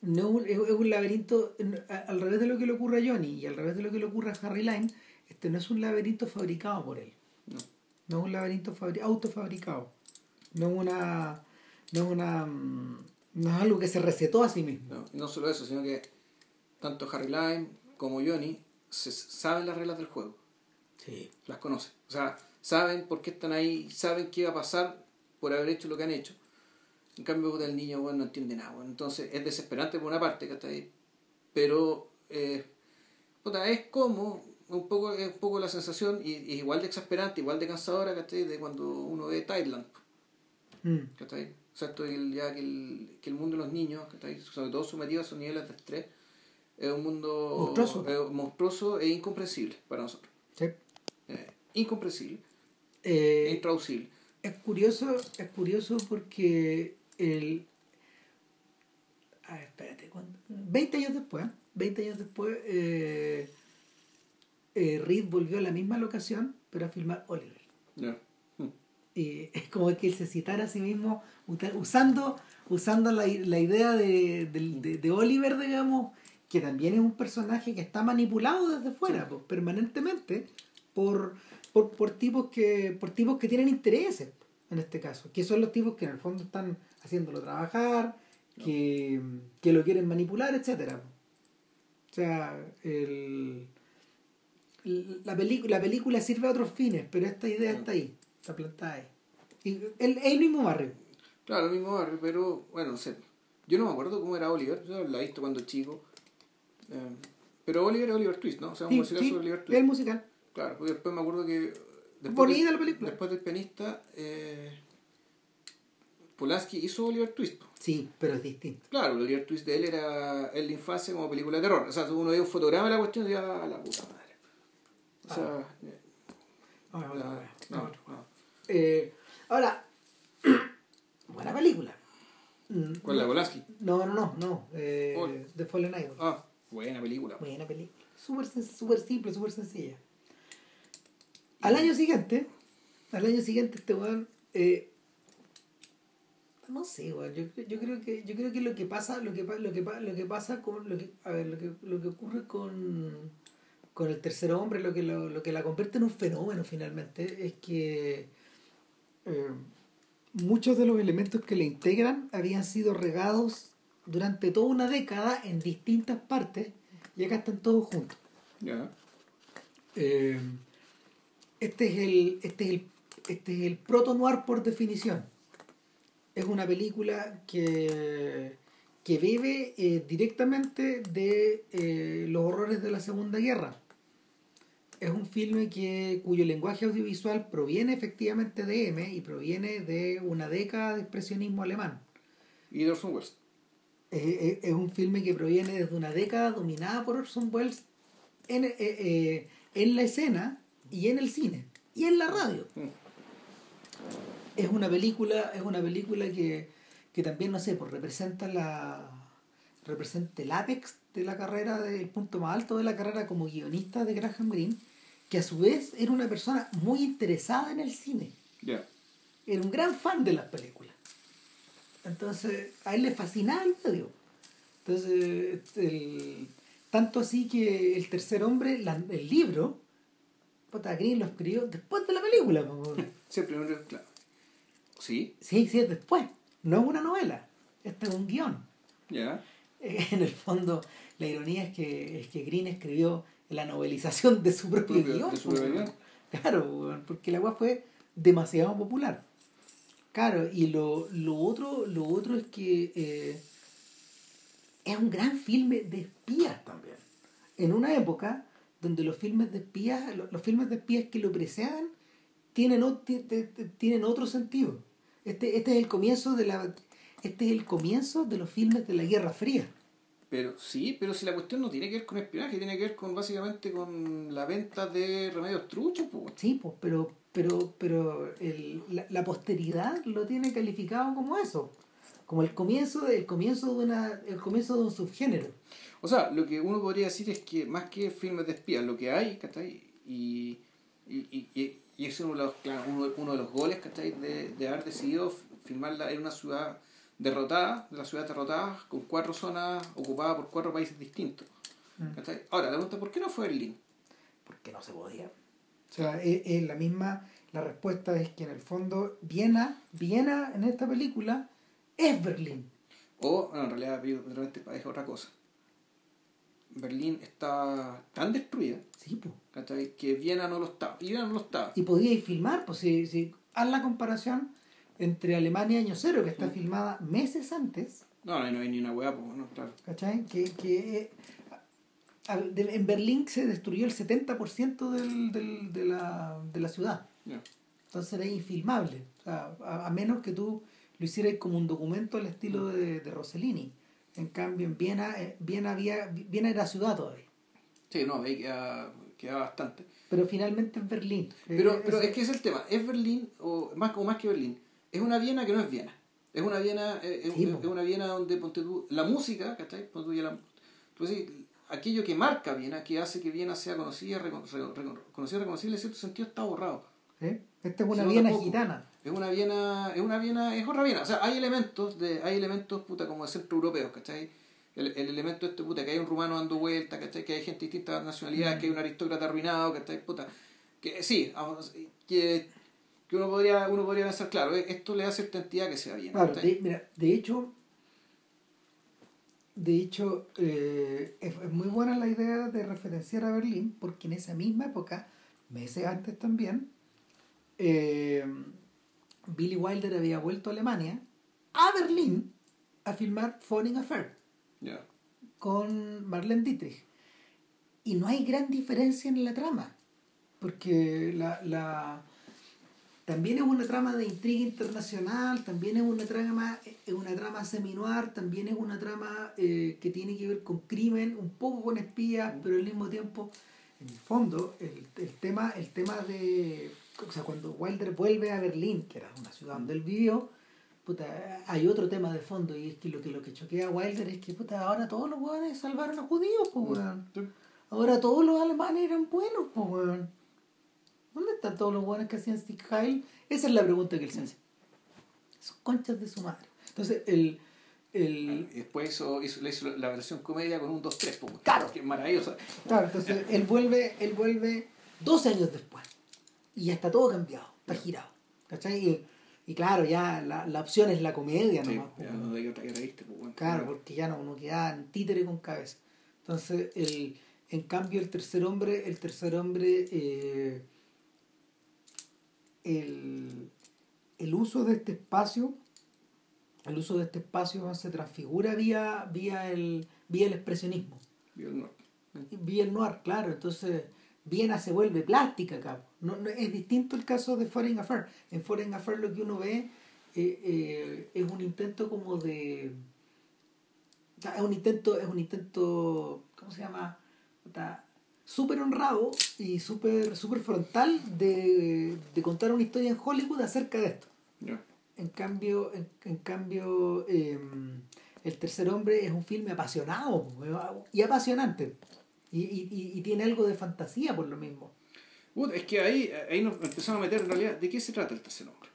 no es, un laberinto, al revés de lo que le ocurre a Johnny y al revés de lo que le ocurre a Harry Lime, este no es un laberinto fabricado por él. No. No es un laberinto autofabricado. No es una. No es una. Mm, no es algo que se recetó a sí mismo. No, y no solo eso, sino que tanto Harry Lime como Johnny se, saben las reglas del juego. Sí. Las conocen. O sea, saben por qué están ahí, saben qué va a pasar por haber hecho lo que han hecho. En cambio, el niño bueno, no entiende nada. Entonces es desesperante por una parte, ahí Pero eh, es como un poco, es un poco la sensación, y, y, igual de exasperante, igual de cansadora, De cuando uno ve Thailand. Mm. ¿cachai? O sea, esto el, ya que el, que el mundo de los niños, sobre todo sometidos a esos niveles de estrés, es un mundo monstruoso, monstruoso e incomprensible para nosotros. Sí. Eh, incomprensible. Eh, intraducible. Es curioso, es curioso porque el... A ver, espérate, 20 años después, 20 años después, eh, eh, Reed volvió a la misma locación, pero a filmar Oliver. Y es como que él se citara a sí mismo usando, usando la, la idea de, de, de, Oliver, digamos, que también es un personaje que está manipulado desde fuera, pues, permanentemente, por, por, por, tipos que, por tipos que tienen intereses, en este caso, que son los tipos que en el fondo están haciéndolo trabajar, que, que lo quieren manipular, etcétera. O sea, el, la, la película sirve a otros fines, pero esta idea está ahí, está plantada ahí. Y el, el mismo barrio. Claro, el mismo barrio, pero bueno, no sé. Yo no me acuerdo cómo era Oliver, yo la he visto cuando chico. Eh, pero Oliver es Oliver Twist, ¿no? O sea, un musical sobre Oliver Twist. Es musical. Claro, porque después me acuerdo que. Después Bonita la película. Después del pianista, eh, Polanski hizo Oliver Twist. Sí, pero es distinto. Claro, el Oliver Twist de él era en la infancia como película de terror. O sea, uno ve un fotograma de la cuestión y ya, la puta madre. O sea... no, ahora, buena película. ¿Cuál la Polanski? No, no, no, no. Eh, The Fallen Idol. Ah, buena película. Buena película. Súper super simple, súper sencilla. Al año siguiente, al año siguiente este weón eh, no sé, igual. Yo, yo creo que yo creo que lo que pasa, lo que lo que lo que pasa con lo que a ver, lo que lo que ocurre con con el tercer hombre lo que, lo, lo que la convierte en un fenómeno finalmente es que eh, muchos de los elementos que le integran habían sido regados durante toda una década en distintas partes y acá están todos juntos. Ya. Eh, este es el este es el este es el proto noir por definición. Es una película que que bebe eh, directamente de eh, los horrores de la segunda guerra. Es un filme que cuyo lenguaje audiovisual proviene efectivamente de M y proviene de una década de expresionismo alemán. Y de Orson Welles. es, un filme que proviene desde una década dominada por Orson Welles en, eh, en la escena y en el cine y en la radio. Es una película, es una película que, que también, no sé, pues representa la representa el ápex de la carrera, del punto más alto de la carrera como guionista de Graham Greene, que a su vez era una persona muy interesada en el cine era un gran fan de las películas. Entonces, a él le fascinaba el medio. Entonces, el- tanto así que el tercer hombre, la- el libro, puta, Green lo escribió después de la película. Sí, primero, claro. Sí, Sí, sí, es después. No es una novela. Este es un guion. ya. En el fondo, la ironía es que, es que Green escribió la novelización de su propio, Propio- guion. de su po, propio weón. guion. Claro, porque la weá fue demasiado popular. Claro, y lo, lo otro, lo otro es que eh, es un gran filme de espías también. En una época donde los filmes de espías, lo- los, filmes de espías que lo preceden tienen, tienen otro sentido. Este, este es el comienzo de la este es el comienzo de los filmes de la Guerra Fría. Pero sí, pero si la cuestión no tiene que ver con espionaje, tiene que ver con básicamente con la venta de remedios truchos, pues. Sí, pues, pero, pero, pero el- la, la posteridad lo tiene calificado como eso, como el comienzo de, el comienzo de una, el comienzo de un subgénero. O sea, lo que uno podría decir es que más que filmes de espías, lo que hay, ¿cachai? Y, y, y, y, y ese es uno de los, claro, uno, uno de los goles, ¿cachai? De, de haber decidido filmarla en una ciudad derrotada, de la ciudad derrotada, con cuatro zonas ocupadas por cuatro países distintos. Mm. ¿cachai? Ahora, la pregunta, ¿por qué no fue Berlín? porque no se podía. O sea, es, es la misma, la respuesta es que en el fondo Viena, Viena en esta película es Berlín. O, bueno, en realidad, realmente es otra cosa. Berlín está tan destruida, Sí. Que Viena no lo estaba. Y Viena no lo estaba. Y podíais filmar, pues si, si haz la comparación entre Alemania y Año Cero, que está Mm. filmada meses antes, No, no, no hay ni una hueá, pues, no, claro. ¿cachai? Que, que eh, en Berlín se destruyó el 70% del, del, de, la, de la ciudad. Ya. Entonces era infilmable. O sea, a, a menos que tú lo hicieras como un documento al estilo de, de Rossellini. En cambio, en Viena, eh, Viena, había, Viena era ciudad todavía. Sí, no, ahí queda, queda bastante. Pero finalmente es Berlín. Pero, Eh, pero ese- es que es el tema. ¿Es Berlín o más, o más que Berlín? Es una Viena que no es Viena. Es una Viena, eh, es, Sí, una Viena donde ponte tú, la música, ¿cachai? Ponte tú ya la- tú decís, aquello que marca Viena, que hace que Viena sea conocida, recono- recono- recono- conocida, reconocible en cierto sentido, está borrado. ¿eh? Esta es una Viena gitana. Es una Viena, es una Viena, es otra Viena. O sea, hay elementos de, hay elementos puta como de centro europeos, ¿cachai? El, el elemento este puta que hay un rumano dando vueltas, ¿cachai? Que hay gente de distintas nacionalidades, que hay un aristócrata arruinado, ¿cachai? Puta. Que sí, que, que uno podría, uno podría pensar, claro, eh, esto le da cierta entidad que sea bien. Claro, de, mira, de hecho, de hecho, eh, es, es muy buena la idea de referenciar a Berlín, porque en esa misma época, meses antes también, eh, Billy Wilder había vuelto a Alemania, a Berlín, a filmar Falling Affair con Marlene Dietrich. Y no hay gran diferencia en la trama, porque la, la, también es una trama de intriga internacional, también es una trama, es una trama semi-noir, también es una trama eh, que tiene que ver con crimen, un poco con espías, pero al mismo tiempo, en el fondo, el, el tema, el tema de, o sea, cuando Wilder vuelve a Berlín, que era una ciudad donde él vivió, puta, hay otro tema de fondo y es que lo que lo que choquea a Wilder es que puta, ahora todos los hueones salvaron a judíos, pues weón. Ahora todos los alemanes eran buenos, pues weón. ¿Dónde están todos los buenos que hacían Sieg Heil? Esa es la pregunta que él se hace. Esos conchas de su madre. Entonces, el, el... Y después hizo, hizo, le hizo la versión comedia con un 2-3, pues, Claro. que es maravilloso. Claro, entonces él vuelve, él vuelve 12 años después. Y ya está todo cambiado, está girado. ¿Cachai? Y, y claro, ya la, la opción es la comedia Sí, nomás. pues, ya no hay otra que reírte, pues, bueno. Claro, porque ya no, no queda en títere con cabeza. Entonces, el, en cambio, el tercer hombre, el tercer hombre, eh, el, el uso de este espacio, el uso de este espacio se transfigura vía, vía, el, vía el expresionismo, Vio el norte. vía el noir, claro. Entonces, Viena se vuelve plástica acá. No, no- es distinto el caso de Foreign Affair. En Foreign Affair lo que uno ve eh, eh, es un intento como de es un intento, es un intento, ¿cómo se llama? Súper honrado y súper súper frontal de, de contar una historia en Hollywood acerca de esto. Ya. En cambio, en, en cambio eh, El tercer hombre es un filme apasionado y apasionante. Y, y, y- tiene algo de fantasía por lo mismo. Es que ahí, ahí nos empezamos a meter en realidad de qué se trata el tercer hombre.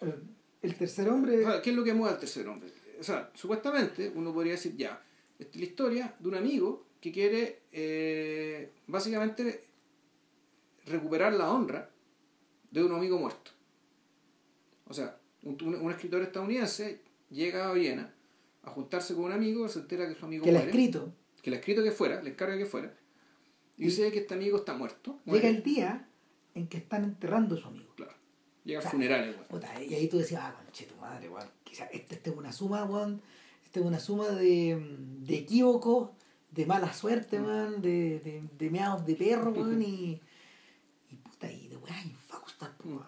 Eh, el tercer hombre... O sea, ¿Qué es lo que mueve al tercer hombre? O sea, supuestamente uno podría decir, ya, esta es la historia de un amigo que quiere eh, básicamente recuperar la honra de un amigo muerto. O sea, un, un- un escritor estadounidense llega a Viena a juntarse con un amigo, se entera que su amigo que le ha muere, escrito. que le ha escrito que fuera, le encarga que fuera, y Y- dice que este amigo está muerto. Llega muere. el día en que están enterrando a su amigo. Claro. Llega al Claro. funeral, weón. Puta, y ahí tú decías, ah, conche tu madre, weón. Quizá esta este es una suma, weón. Esta es una suma de, de equívocos, de mala suerte, Mm. weón, de, de, de meados de perro, weón, y. Y puta, y de weas infaustas, po, Mm. weón.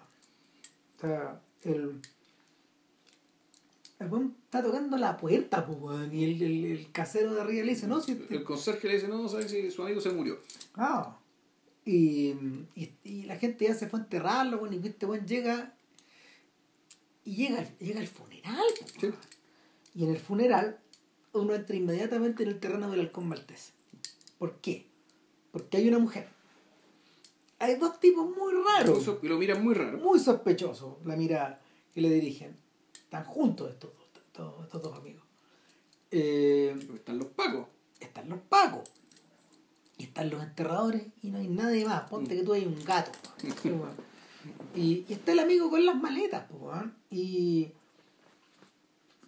O sea, el. El weón está tocando la puerta, po, y el, el, el casero de arriba le dice, no, si. El conserje le dice, no, sabe si su amigo se murió. Ah. Y, y, y la gente ya se fue a enterrarlo, bueno, y este buen llega y llega, llega al funeral. Sí. Y en el funeral uno entra inmediatamente en el terreno del halcón maltés. ¿Por qué? Porque hay una mujer. Hay dos tipos muy raros, y lo miran muy raro. muy sospechosos, la mirada que le dirigen. Están juntos estos dos, estos, estos dos amigos. Eh, están los pacos. están los pacos y están los enterradores y no hay nadie más. Ponte que tú hay un gato. Y, y está el amigo con las maletas, po, y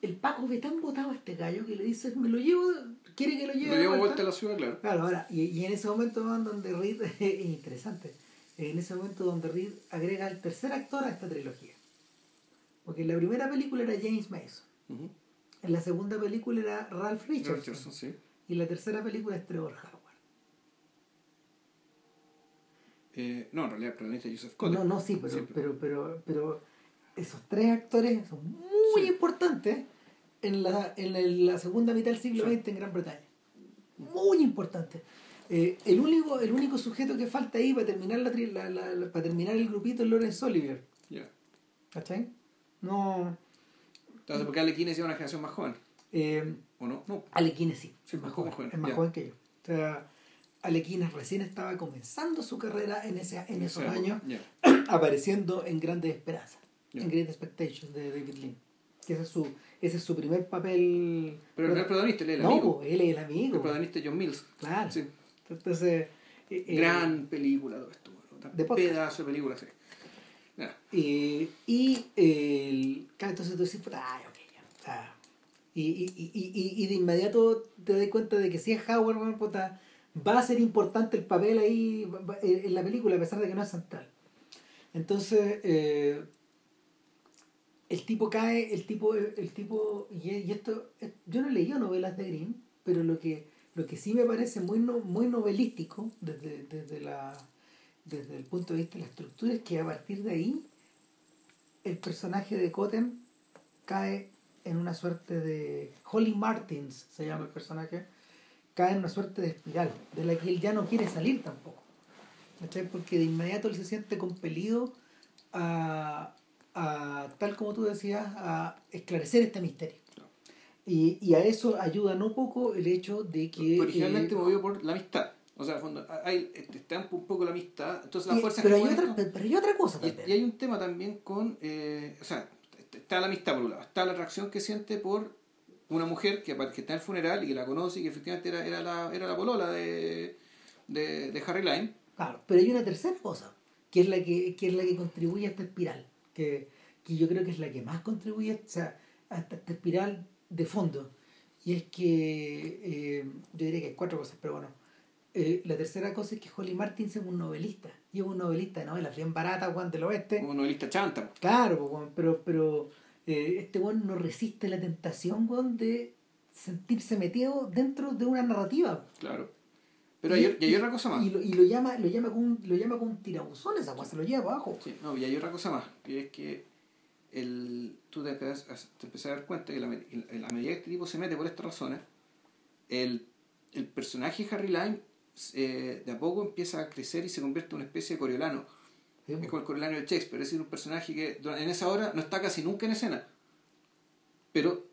el Paco ve tan botado a este gallo que le dice, me lo llevo, quiere que lo lleve. Lo llevo vuelta?". a la ciudad, claro. Claro, ahora, y, y en ese momento donde Reed, es interesante, en ese momento donde Reed agrega el tercer actor a esta trilogía. Porque en la primera película era James Mason, Ujú. en la segunda película era Ralph Richardson, Richardson, sí. y la tercera película es Trevor Howard. Eh, no, en realidad protagonista es Joseph Cotter. No, no, sí, pero, Sí, pero, pero, pero esos tres actores son muy Sí. importantes en la, en el- la segunda mitad del siglo. XX en Gran Bretaña. Muy importantes. Eh, el, único, el único sujeto que falta ahí para terminar, la, la- la- la- para terminar el grupito es Lawrence Olivier. Ya. ¿Cachai? No. Entonces, porque Guinness es una generación más joven. Eh, ¿O no? No. Guinness sí, Sí, es más más joven, joven, es más joven que yo. O sea, Alec Guinness recién estaba comenzando su carrera en, ese, en esos años. Apareciendo en Grandes Esperanzas, en Great Expectations de David Lean. Que ese es su, ese es su primer papel. Pero el el protagonista, él es el no, amigo. po, él es el El amigo. protagonista es John Mills. Claro. Sí. Entonces. eh, eh, Gran película todo esto. De. Pedazo de película, sí. Ya. eh, y el. entonces tú dices, ay, ok, ya. o sea, y, y, y, y, de inmediato te das cuenta de que si es Howard, bueno, puta, va a ser importante el papel ahí en la película, a pesar de que no es central. Entonces, eh, el tipo cae, el tipo, el tipo, y, esto, es- yo no he leído novelas de Grimm, pero lo que, lo que sí me parece muy, no, muy novelístico desde, desde, la, desde el punto de vista de la estructura es que a partir de ahí el personaje de Cotten cae en una suerte de... Holly Martins se llama el personaje, cae en una suerte de espiral, de la que él ya no quiere salir tampoco. ¿cachai? Porque de inmediato él se siente compelido a, a, tal como tú decías, a esclarecer este misterio. Y, y a eso ayuda no poco el hecho de que... Originalmente eh, movido por la amistad. O sea, cuando hay, está un poco la amistad. Entonces, la fuerza pero, que hay otra, pero hay otra cosa Y, también. y hay un tema también con, eh, o sea, está la amistad por un lado, está la atracción que siente por una mujer que, que está en el funeral y que la conoce y que efectivamente era, era, la, era la polola de, de, de Harry Lime. Claro, pero hay una tercera cosa, que es la que, que es la que contribuye a esta espiral, que, que yo creo que es la que más contribuye o sea, a esta, esta espiral de fondo. Y es que eh, yo diría que hay cuatro cosas, pero bueno. Eh, la tercera cosa es que Holly Martin es un novelista. Y es un novelista de novelas bien barata, Juan del Oeste. Un novelista chanta. Claro, pero, pero eh, este weón no resiste la tentación, de sentirse metido dentro de una narrativa. Claro. Pero hay, y hay otra cosa más. Y lo, y lo llama, lo llama con un, lo llama con un tirabuzón esa weón, se lo lleva abajo. Sí, no, y hay otra cosa más, que es que el, tú te empiezas, a, te a dar cuenta que la, medida que este tipo se mete por estas razones, el, el personaje Harry Lime eh, de a poco empieza a crecer y se convierte en una especie de coriolano. Sí, Es como el coriolano de Shakespeare, es decir, un personaje que en esa hora no está casi nunca en escena, pero,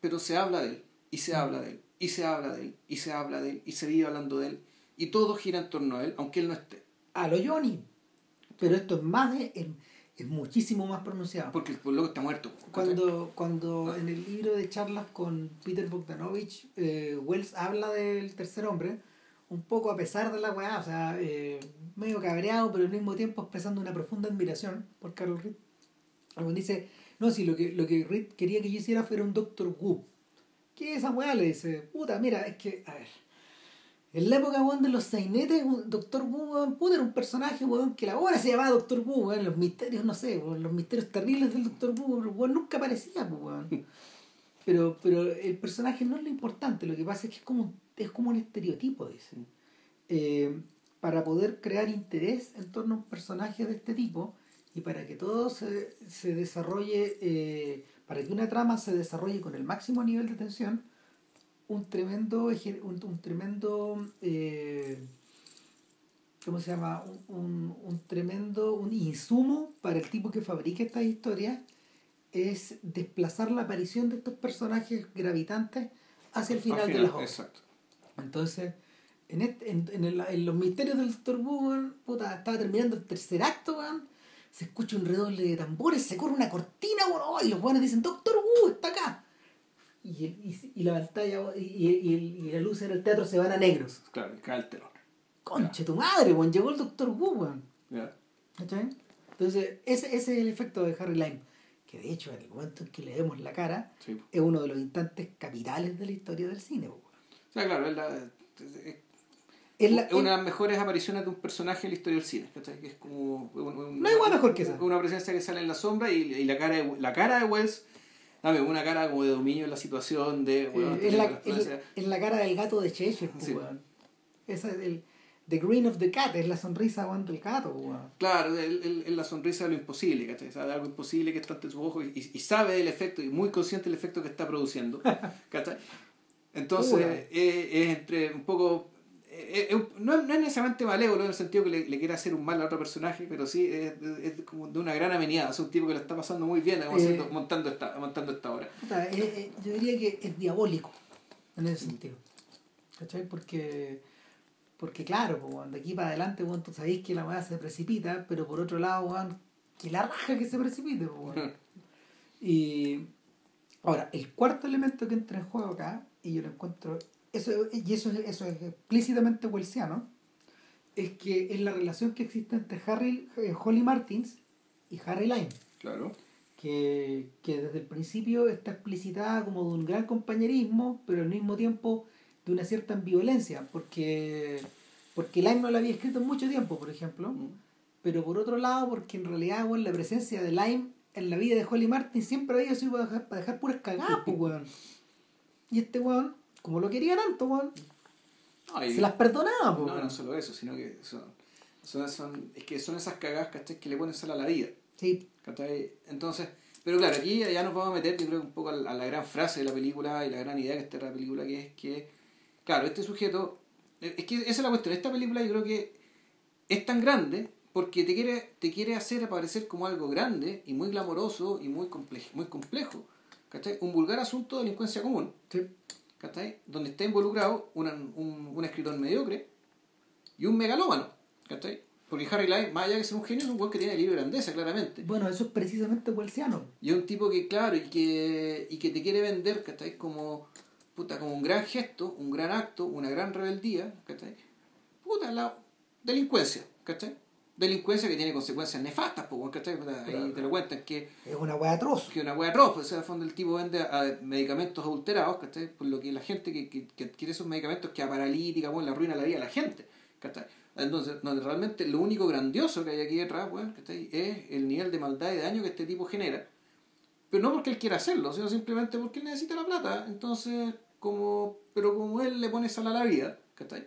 pero se habla de él, y se habla de él, y se habla de él, y se habla de él, y se vive hablando de él, y todo gira en torno a él, aunque él no esté. A lo Johnny. Pero esto es más, de- es, es muchísimo más pronunciado. Porque el loco está muerto. Cuando, cuando en el libro de charlas con Peter Bogdanovich, eh, Wells habla del tercer hombre, un poco a pesar de la weá, o sea, eh, medio cabreado, pero al mismo tiempo expresando una profunda admiración por Carol Reed. Algún dice, no, si lo que, lo que Reed quería que yo hiciera fuera un Doctor Who. ¿Qué es esa weá? Le dice, puta, mira, es que, a ver, en la época weón, de los sainetes, Doctor Who, puta, era un personaje weón, que la hora se llamaba Doctor Who, weón, los misterios, no sé, los misterios terribles del Doctor Who, weón nunca aparecía, pues, weón. Pero, pero el personaje no es lo importante, lo que pasa es que es como, es como un estereotipo, dice. Eh, para poder crear interés en torno a un personaje de este tipo y para que todo se, se desarrolle, eh, para que una trama se desarrolle con el máximo nivel de tensión, un tremendo, un, un tremendo, eh, ¿cómo se llama? Un, un, un tremendo, un insumo para el tipo que fabrica estas historias es desplazar la aparición de estos personajes gravitantes hacia el final, Al de las obras. Exacto. Entonces, en, este, en, en, el- en los misterios del Doctor Who, weón, puta, estaba terminando el tercer acto, weón, se escucha un redoble de tambores, se corre una cortina, weón, oh, y los buenos dicen, Doctor Who, está acá. Y, el- y, y la pantalla y, la luz en el teatro se van a negros. Claro, cae el telón. Conche tu madre, weón, llegó el Doctor Who, weón. ¿Ya? ¿Cachai? Entonces, ese, ese es el efecto de Harry Lime, que de hecho, en el momento en que le vemos la cara, Sí. es uno de los instantes capitales de la historia del cine. O sea, claro, es, la- es- Es la- es una de las mejores apariciones de un personaje en la historia del cine. ¿cachai? Que es como. un- un- No hay igual mejor que esa. Una presencia que sale en la sombra y, y la, cara de, la cara de Wells. Dame una cara como de dominio en la situación, de. bueno, Eh, es, la, la- la cara del gato de Cheshire, Sí. Esa es el The Green of the Cat, es la sonrisa del gato, weón. Claro, el- la sonrisa de lo imposible, ¿cachai? De algo imposible que está ante sus ojos y, y sabe del efecto, y muy consciente del efecto que está produciendo, ¿cachai? Entonces, Pura. eh, es entre un poco... eh, eh, no, no es necesariamente malévolo en el sentido que le, le quiera hacer un mal a otro personaje, pero sí es, es como de una gran amenidad. Es un tipo que lo está pasando muy bien como Eh. haciendo- montando, esta, montando esta obra. Puta, eh, eh, yo diría que es diabólico en ese sentido. ¿Cachai? Porque, porque claro, pues, de aquí para adelante, tú sabéis que la weá se precipita, pero por otro lado, que la raja que se precipite, pues. Y ahora, el cuarto elemento que entra en juego acá, y yo lo encuentro, eso, y eso, eso es explícitamente welsiano, es que es la relación que existe entre Harry, eh, Holly Martins y Harry Lime Claro. que, que desde el principio está explicitada como de un gran compañerismo, pero al mismo tiempo de una cierta ambivalencia, porque, porque Lime no la había escrito en mucho tiempo, por ejemplo, pero por otro lado, porque en realidad bueno, la presencia de Lime en la vida de Holly Martin siempre había sido para dejar, para dejar puras cagadas, pues, weón. Y este weón, como lo quería tanto, weón, se las perdonaba, pues, no, weón. no solo eso, sino que son, son, son- es que son esas cagadas ¿cachai? que le ponen sal a la vida. Sí, ¿cachai? Entonces, pero claro, aquí ya nos vamos a meter, yo creo, un poco a la, a la gran frase de la película y la gran idea que está en la película, que es que, claro, este sujeto, eh, es que esa es la cuestión, esta película yo creo que es tan grande porque te quiere, te quiere hacer aparecer como algo grande y muy glamoroso y muy complejo, muy complejo, ¿cachai? Un vulgar asunto de delincuencia común, sí. ¿cachai? Donde está involucrado una- un, un escritor mediocre y un megalómano, ¿cachai? Porque Harry Lime, más allá de ser un genio, es un weón que tiene libre grandeza, claramente. Bueno, eso es precisamente Welsiano. Y es un tipo que, claro, y que, y que te quiere vender, ¿cachai? Como, puta, como un gran gesto, un gran acto, una gran rebeldía, ¿cachai? Puta, la delincuencia, ¿cachai? Delincuencia que tiene consecuencias nefastas, pues, ¿cachai? Puta, Ahí te lo cuentan que Es una wea atroz. que una wea atroz, pues, o sea, el fondo el tipo vende a- medicamentos adulterados, ¿cachai? Por lo que la gente que, que, que adquiere esos medicamentos queda paralítica, bueno, le arruina la vida a la gente, ¿cachai? Entonces, donde realmente lo único grandioso que hay aquí detrás, bueno, ¿cachai? Es el nivel de maldad y daño que este tipo genera. Pero no porque él quiera hacerlo, sino simplemente porque él necesita la plata. Entonces, como, pero como él le pone sal a la vida, ¿cachai?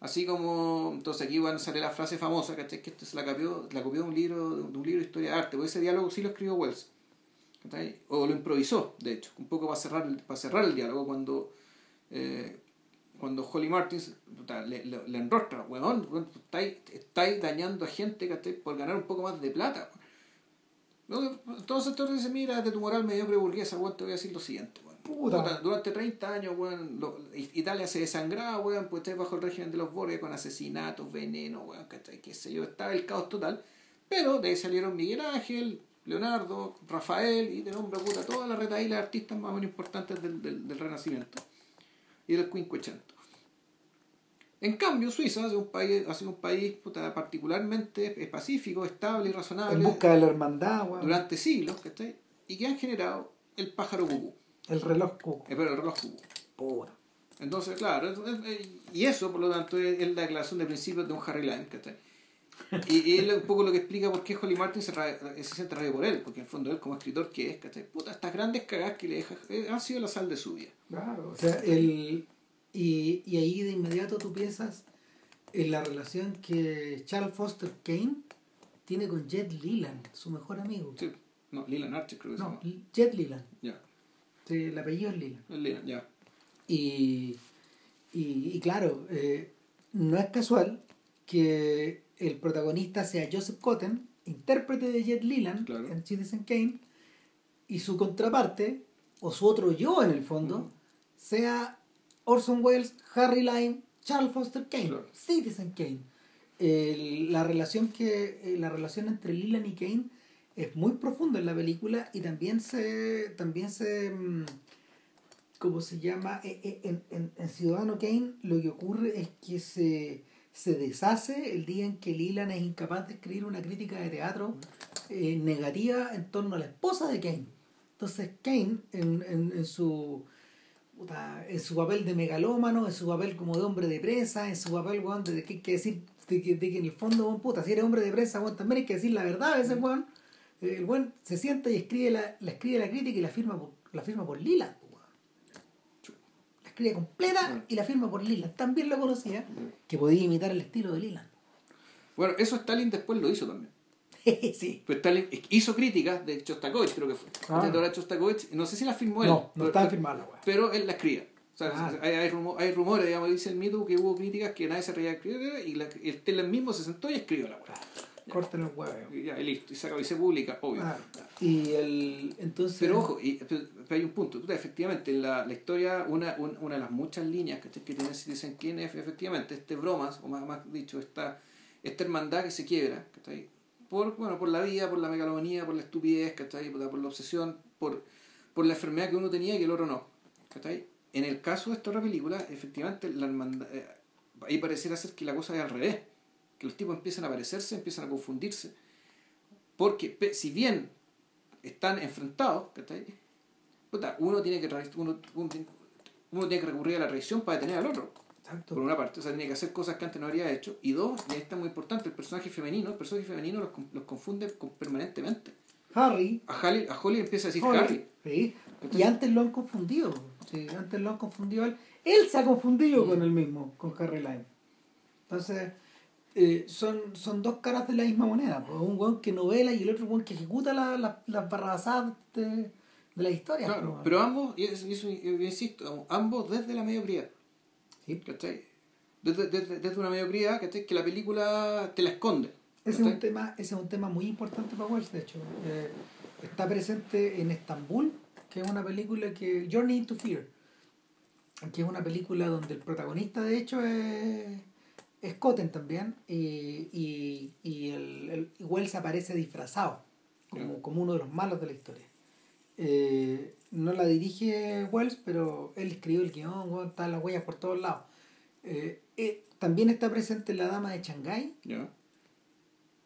Así como, entonces aquí van a salir la frase famosa, ¿cachai? Que esto se la copió, la copió de un libro, de un libro de historia de arte, porque ese diálogo sí lo escribió Wells. ¿cachai? O lo improvisó, de hecho, un poco para cerrar para cerrar el diálogo cuando, eh, cuando Holly Martins le, le, enrostra, weón, weón, estáis, dañando a gente ¿cachai? por ganar un poco más de plata. weón". No, Entonces tú dice, mira, de tu moral mediocre burguesa, weón, te voy a decir lo siguiente. Puta. Puta, durante 30 años, weón, lo- Italia se desangraba, weón, pues estáis bajo el régimen de los Borges con asesinatos, veneno, weón, ¿cachai? qué sé yo, estaba el caos total. Pero de ahí salieron Miguel Ángel, Leonardo, Rafael, y de nombre puta, toda la retaíla de artistas más o menos importantes del, del, del Renacimiento y del Quinquecento. En cambio, Suiza ha sido un país, ha sido un país puta, particularmente pacífico, estable y razonable En busca de la hermandad, weón. durante siglos, ¿cachai? Y que han generado el pájaro cucú, El reloj cuco. eh, pero el reloj cucú. Puta. Entonces, claro, y eso, por lo tanto, es, la declaración de principios de un Harry Lime, ¿cachai? Y, y es un poco lo que explica por qué Holly Martin se, ra- se siente rabia por él, porque en el fondo él como escritor que es, ¿cachai? Puta, estas grandes cagadas que le deja, eh, han sido la sal de su vida. Claro, o sea, el, y, y ahí de inmediato tú piensas en la relación que Charles Foster Kane tiene con Jet Leland, su mejor amigo. Sí, no, Leland Archer creo que No. Jet Leland. Ya, Sí, el apellido es es Leland, ya. Y, y, y claro, eh, no es casual que el protagonista sea Joseph Cotten, intérprete de Jet Leland Claro. en Citizen Kane, y su contraparte, o su otro yo en el fondo, sea Orson Welles, Harry Lime, Charles Foster Kane, Claro. Citizen Kane. El- la relación que eh, la relación entre Leland y Kane es muy profunda en la película y también se también se mm, ¿cómo se llama? Eh, eh, En, en- en Ciudadano Kane lo que ocurre es que se, se deshace el día en que Leland es incapaz de escribir una crítica de teatro eh, negativa en torno a la esposa de Kane. Entonces Kane, en, en, en su en su papel de megalómano, en su papel como de hombre de prensa, en su papel, weón, de que decir, de que, de que en el fondo, weón, puta, si eres hombre de prensa, weón, también hay que decir la verdad a veces, weón. Eh, El weón se sienta y escribe la, la escribe la crítica y la firma por, la firma por Lila. La escribe completa y la firma por Lila. También lo conocía que podía imitar el estilo de Lila. Bueno, eso Stalin después lo hizo también. sí. Pues Stalin hizo críticas de Chostakovich, creo que fue. Ah. De Dora Chostakovich, no sé si la firmó él. No, no pero- estaba firmada pero él la escribía. O sea, Ah. hay, hay, rumo- hay rumores, digamos, dice el mito que hubo críticas que nadie se reía y, la, y el Teller mismo se sentó y escribió la weá. Corten el huevo. Y ya, y listo, y se acabó y se publica, obvio. Ah, y el entonces Pero ojo, y, pero hay un punto. Efectivamente, en la, la historia, una, un- una de las muchas líneas ¿cachai? que tiene Citizen Kane es efectivamente este bromas, o más, más dicho, esta, esta hermandad que se quiebra, ¿cachai? Por, bueno, por la vida, por la megalomanía, por la estupidez, ¿cachai? Por, la- por la obsesión, por, por la enfermedad que uno tenía y que el otro no. ¿cachai? En el caso de esta otra película, efectivamente, la hermandad, eh, ahí pareciera ser que la cosa es al revés. Que los tipos empiezan a parecerse, empiezan a confundirse. Porque si bien están enfrentados, ¿cachai? Puta, uno tiene que uno, uno tiene- que recurrir a la traición para detener al otro, Exacto. por una parte, o sea, tiene que hacer cosas que antes no habría hecho, y dos, y ahí está muy importante, el personaje femenino, el personaje femenino los, con- los confunde con- permanentemente. Harry. A Holly, a Holly empieza a decir Harry, Harry. sí. Y antes lo han confundido. Sí, antes lo han confundido él. Él se ha confundido Mm. con él mismo, con Harry Lime. Entonces, eh, son, son dos caras de la misma moneda. pues, Un weón que novela y el otro weón que ejecuta las la, las barrabasadas de, de la historia. Claro, pues, pero ambos, y eso, y eso, yo insisto, ambos desde la mediocridad. Sí. ¿Cachai? Desde, desde, desde una mediocridad ¿cachai? que la película te la esconde. Ese es, un tema, ese es un tema muy importante para Wells, de hecho. Eh, está presente en Estambul, que es una película que. Journey into Fear, que es una película donde el protagonista, de hecho, es, Scotten también, y, y, y el, el- y Wells aparece disfrazado como, como uno de los malos de la historia. Eh, no la dirige Wells, pero él escribió el guion, están las huellas por todos lados. Eh, eh, también está presente la dama de Shanghái Ya.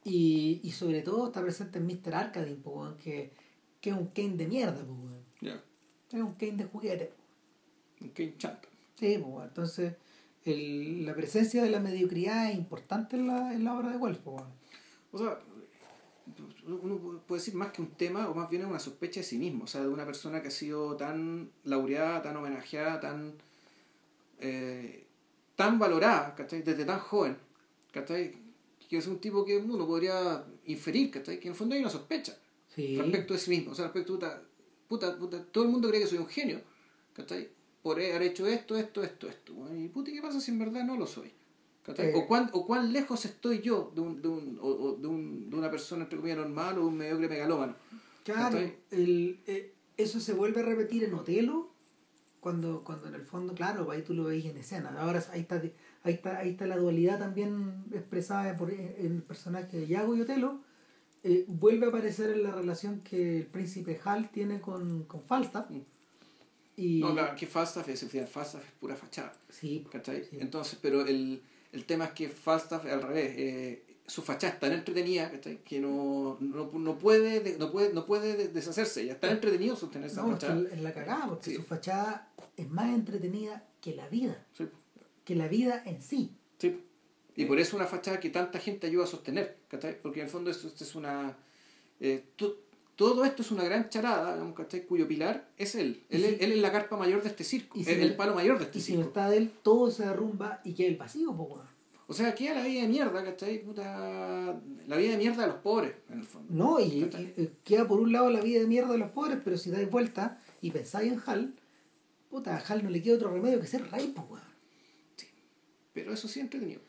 y, y sobre todo está presente en Mr. Arcadine, que, que es un Kane de mierda, es un Kane de juguete. Un Kane Champ. Sí, entonces el- la presencia de la mediocridad es importante en la, en la obra de Wells. O sea, uno puede decir más que un tema, o más bien una sospecha de sí mismo. O sea, de una persona que ha sido tan laureada, tan homenajeada, tan. eh, tan valorada, ¿cachai? Desde tan joven, ¿cachai? Que es un tipo que uno podría inferir, ¿cachai? Que en el fondo hay una sospecha Sí. respecto de sí mismo. O sea, respecto a puta, puta, puta, todo el mundo cree que soy un genio, ¿cachai? Por haber hecho esto, esto, esto, esto. Y puta, ¿qué pasa si en verdad no lo soy? Eh. o, cuán, o cuán lejos estoy yo de, un, de, un, o, o de, un, de una persona, entre comillas, normal o de un mediocre megalómano. Claro, el, eh, eso se vuelve a repetir en Otelo, cuando, cuando en el fondo, claro, ahí tú lo veis en escena. Ahora ahí está, ahí está, ahí está la dualidad también expresada por, el personaje de Yago y Otelo. Eh, vuelve a aparecer en la relación que el príncipe Hal tiene con, con Falstaff. Mm. Y, No, claro, que Falstaff es, Falstaff es pura fachada. Sí, ¿cachai? Sí. Entonces, pero el, el tema es que Falstaff, al revés, eh, su fachada es tan entretenida ¿cachai? que no, no, no puede, de- no, puede, no puede de- deshacerse. Ya es tan entretenido sostener esa no, es que fachada. es la cagada, porque Sí. su fachada es más entretenida que la vida, Sí, que la vida en sí. sí. Y por eso una fachada que tanta gente ayuda a sostener, ¿cachai? Porque en el fondo esto, esto es una... eh, to- todo esto es una gran charada, digamos, ¿cachai? Cuyo pilar es él. Él, Y si- él es la carpa mayor de este circo, y es si el palo mayor de este Y si no circo. está de él, todo se derrumba y queda el vacío, pues, weón. O sea, queda la vida de mierda, ¿cachai? Puta, la vida de mierda de los pobres, en el fondo. No, y, y, queda por un lado la vida de mierda de los pobres, pero si dais vuelta y pensáis en Hal, puta, a Hal no le queda otro remedio que ser rey, pues, weón. Pero eso sí es entretenido.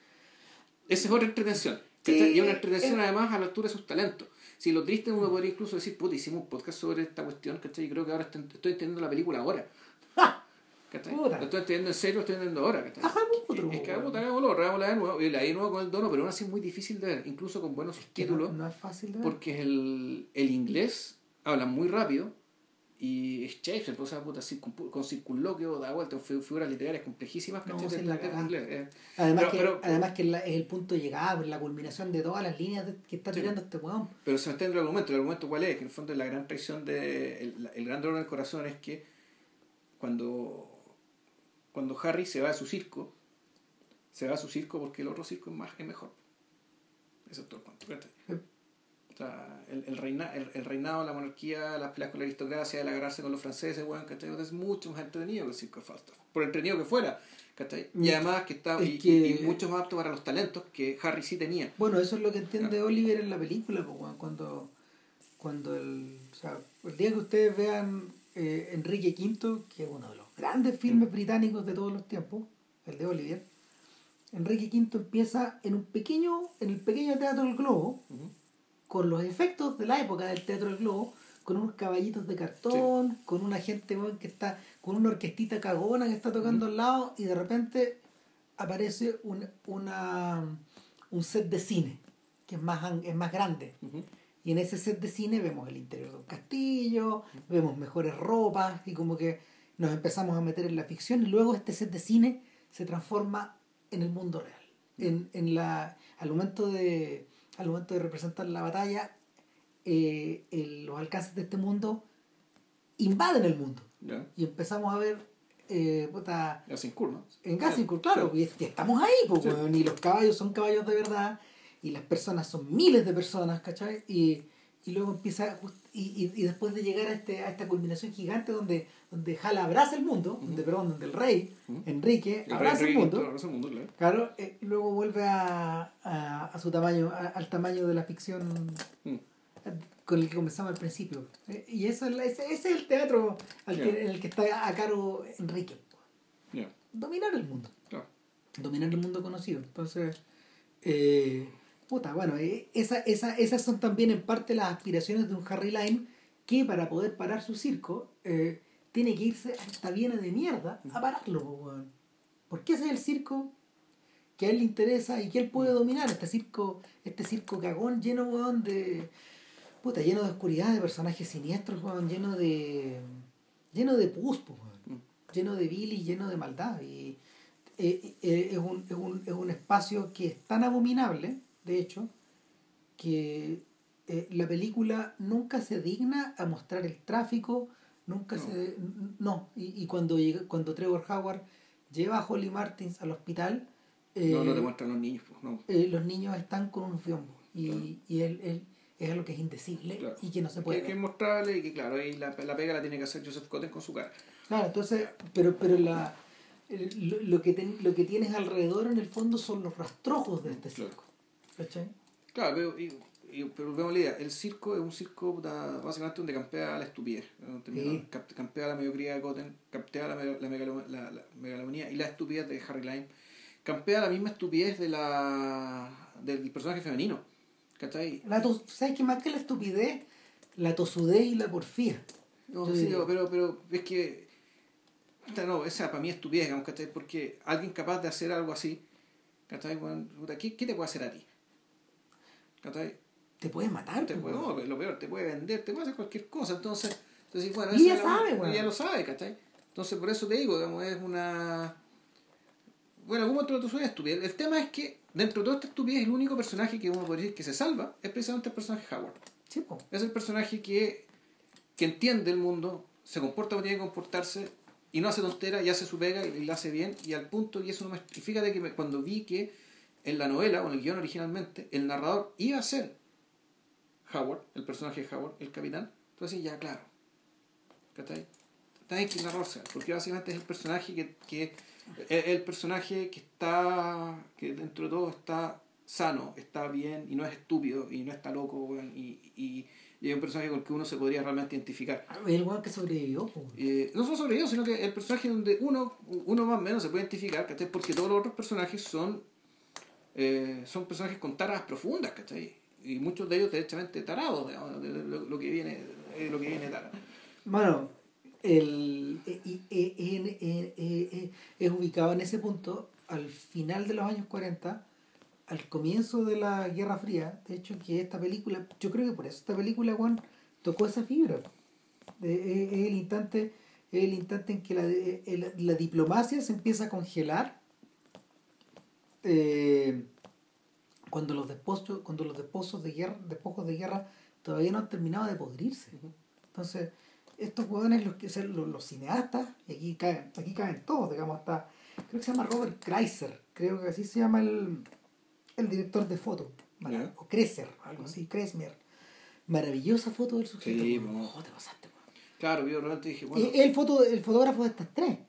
Esa es otra entretención. Sí, y una entretención eh. además a la altura de sus talentos. Si lo triste uno podría incluso decir, puta, hicimos un podcast sobre esta cuestión, ¿cachai? Y creo que ahora estoy, estoy entendiendo la película ahora. ¿Cachai? Lo estoy entendiendo en serio, lo estoy entendiendo ahora, ¿cachai? Hagamos otro, es que weón. puta, hagámoslo, hagámosla de nuevo, y la de nuevo con el dono, pero aún así es muy difícil de ver, incluso con buenos no, subtítulos, no es fácil de ver. porque el, el inglés habla muy rápido y es Shakespeare, pues, o sea, puta, con circunloquio, da vuelta, fi- figuras literarias complejísimas, eh. Además, pero- que, pero- además que la- es el punto de llegada, la culminación de todas las líneas que está Sí. tirando este weón. Pero se me entiende el argumento. ¿El argumento cuál es? Que en el fondo la gran traición de. El, el gran dolor del corazón es que cuando. Cuando Harry se va a su circo, se va a su circo porque el otro circo es, más, es mejor. Eso es todo el cuento. O sea, el, el, reina, el, el reinado, la monarquía, las peleas con la aristocracia, el agarrarse con los franceses, weón, ¿cachai? Es mucho más entretenido que el circo de Falstaff. Por entretenido que fuera, ¿cachai? Y Mm. además que está. Es y, que- y mucho más apto para los talentos que Harry sí tenía. Bueno, eso es lo que entiende Oliver en la película, pues, weón, cuando, cuando el, o sea, el día que ustedes vean eh, Enrique V, que es uno de los grandes filmes británicos de todos los tiempos, el de Oliver, Enrique V empieza en un pequeño, en el pequeño teatro del globo. Con los efectos de la época del teatro del globo, con unos caballitos de cartón, con una gente que está, con una orquestita cagona que está tocando al lado, y de repente aparece un, una, un set de cine, que es más, es más grande. Y en ese set de cine vemos el interior de un castillo, vemos mejores ropas y como que nos empezamos a meter en la ficción y luego este set de cine se transforma en el mundo real. En, en la, al, momento de, al momento de representar la batalla, eh, el- los alcances de este mundo invaden el mundo. Y empezamos a ver eh, puta, Ya sin curva. en Gassicourt, claro, y, y estamos ahí, pues, Sí. y los caballos son caballos de verdad, y las personas son miles de personas, ¿cachai? Y, y luego empieza, y, y, y después de llegar a, este, a esta culminación gigante donde, donde Hal abraza el mundo, donde, perdón, donde el rey. Enrique, El abraza rey el mundo, Enrique, abraza el mundo, claro. claro, eh, luego vuelve a, a, a su tamaño, al tamaño de la ficción Mm. con el que comenzamos al principio. Eh, Y eso, ese, ese es el teatro al que, en el que está a cargo Enrique. Dominar el mundo. claro. dominar el mundo conocido. Entonces, eh, puta, bueno, eh, esa, esa, esas son también en parte las aspiraciones de un Harry Lime que para poder parar su circo eh, tiene que irse a esta Viena de mierda a pararlo, weón. Porque ese es el circo que a él le interesa y que él puede dominar. Este circo, este circo cagón lleno, de. Puta, lleno de oscuridad, de personajes siniestros, weón, lleno de. lleno de pus, pues, weón. Lleno de Billy, lleno de maldad. Y eh, eh, es, un, es, un, es un espacio que es tan abominable, de hecho, que eh, la película nunca se digna a mostrar el tráfico, nunca se... No, y, y cuando, llega, cuando Trevor Howard lleva a Holly Martins al hospital... no, no te muestran los niños, pues, no. los niños están con un fiombo y, y él, él, es algo que es indecible y que no se puede... Que, que es mostrable y que claro, y la, la pega la tiene que hacer Joseph Cotten con su cara. Claro, entonces, pero, pero la, lo, lo, que ten, lo que tienes alrededor en el fondo son los rastrojos de este circo. ¿Cachai? Claro, pero, y, y, pero vemos la idea, el circo es un circo puta, básicamente donde campea la estupidez, sí. campea la mediocridad de Cotten, campea la, la, la, la, megalomanía y la estupidez de Harry Lime, campea la misma estupidez de la del personaje femenino. ¿Cachai? La tos, ¿Sabes qué más que la estupidez? La tosudez y la porfía. No, sí, pero, pero es que no, esa para mí es estupidez, digamos, ¿cachai? Porque alguien capaz de hacer algo así, ¿cachai? ¿qué, ¿Qué te puede hacer a ti? Te puede matar. Te puede, no, lo peor, te puede vender, te puede hacer cualquier cosa. Entonces, entonces bueno, y ella sabe, bueno. Ella lo sabe, ¿cachai? Entonces, por eso te digo, digamos, es una... Bueno, algún otro tú estupidez. El tema es que, dentro de toda esta estupidez, el único personaje que uno podría decir que se salva es precisamente el personaje Howard. Sí, po. Es el personaje que, que entiende el mundo, se comporta como tiene que comportarse, y no hace tontera y hace su pega y la hace bien y al punto y eso no me y fíjate que me, cuando vi que en la novela o en el guion originalmente el narrador iba a ser Howard el personaje de Howard el capitán entonces ya claro ¿cachai? hay que narrarse porque básicamente es el personaje que, que el personaje que está que dentro de todo está sano está bien y no es estúpido y no está loco y, y y es un personaje con el que uno se podría realmente identificar. El weón que sobrevivió. Eh, no solo sobrevivió, sino que el personaje donde uno, uno más o menos se puede identificar, ¿cachai? Porque todos los otros personajes son, eh, son personajes con taras profundas, ¿cachai? Y muchos de ellos derechamente tarados, digamos, de lo, que viene, de lo que viene tara. Bueno, el, es ubicado en ese punto, al final de los años 40, al comienzo de la Guerra Fría, de hecho que esta película, yo creo que por eso esta película Juan tocó esa fibra. Es el instante, el instante en que la, la, la diplomacia se empieza a congelar eh, cuando los despojos, cuando los despojos de guerra, despojos de guerra todavía no han terminado de podrirse. Entonces, estos hueones los que los, los cineastas, y aquí caen, aquí caen todos, digamos, hasta creo que se llama Robert Kreiser, creo que así se llama el el director de foto, yeah. o Kreser, algo así, Kresmer. Maravillosa foto del sujeto. Sí, oh, te pasaste. Claro, yo realmente dije, bueno. El, foto, el fotógrafo de estas tres.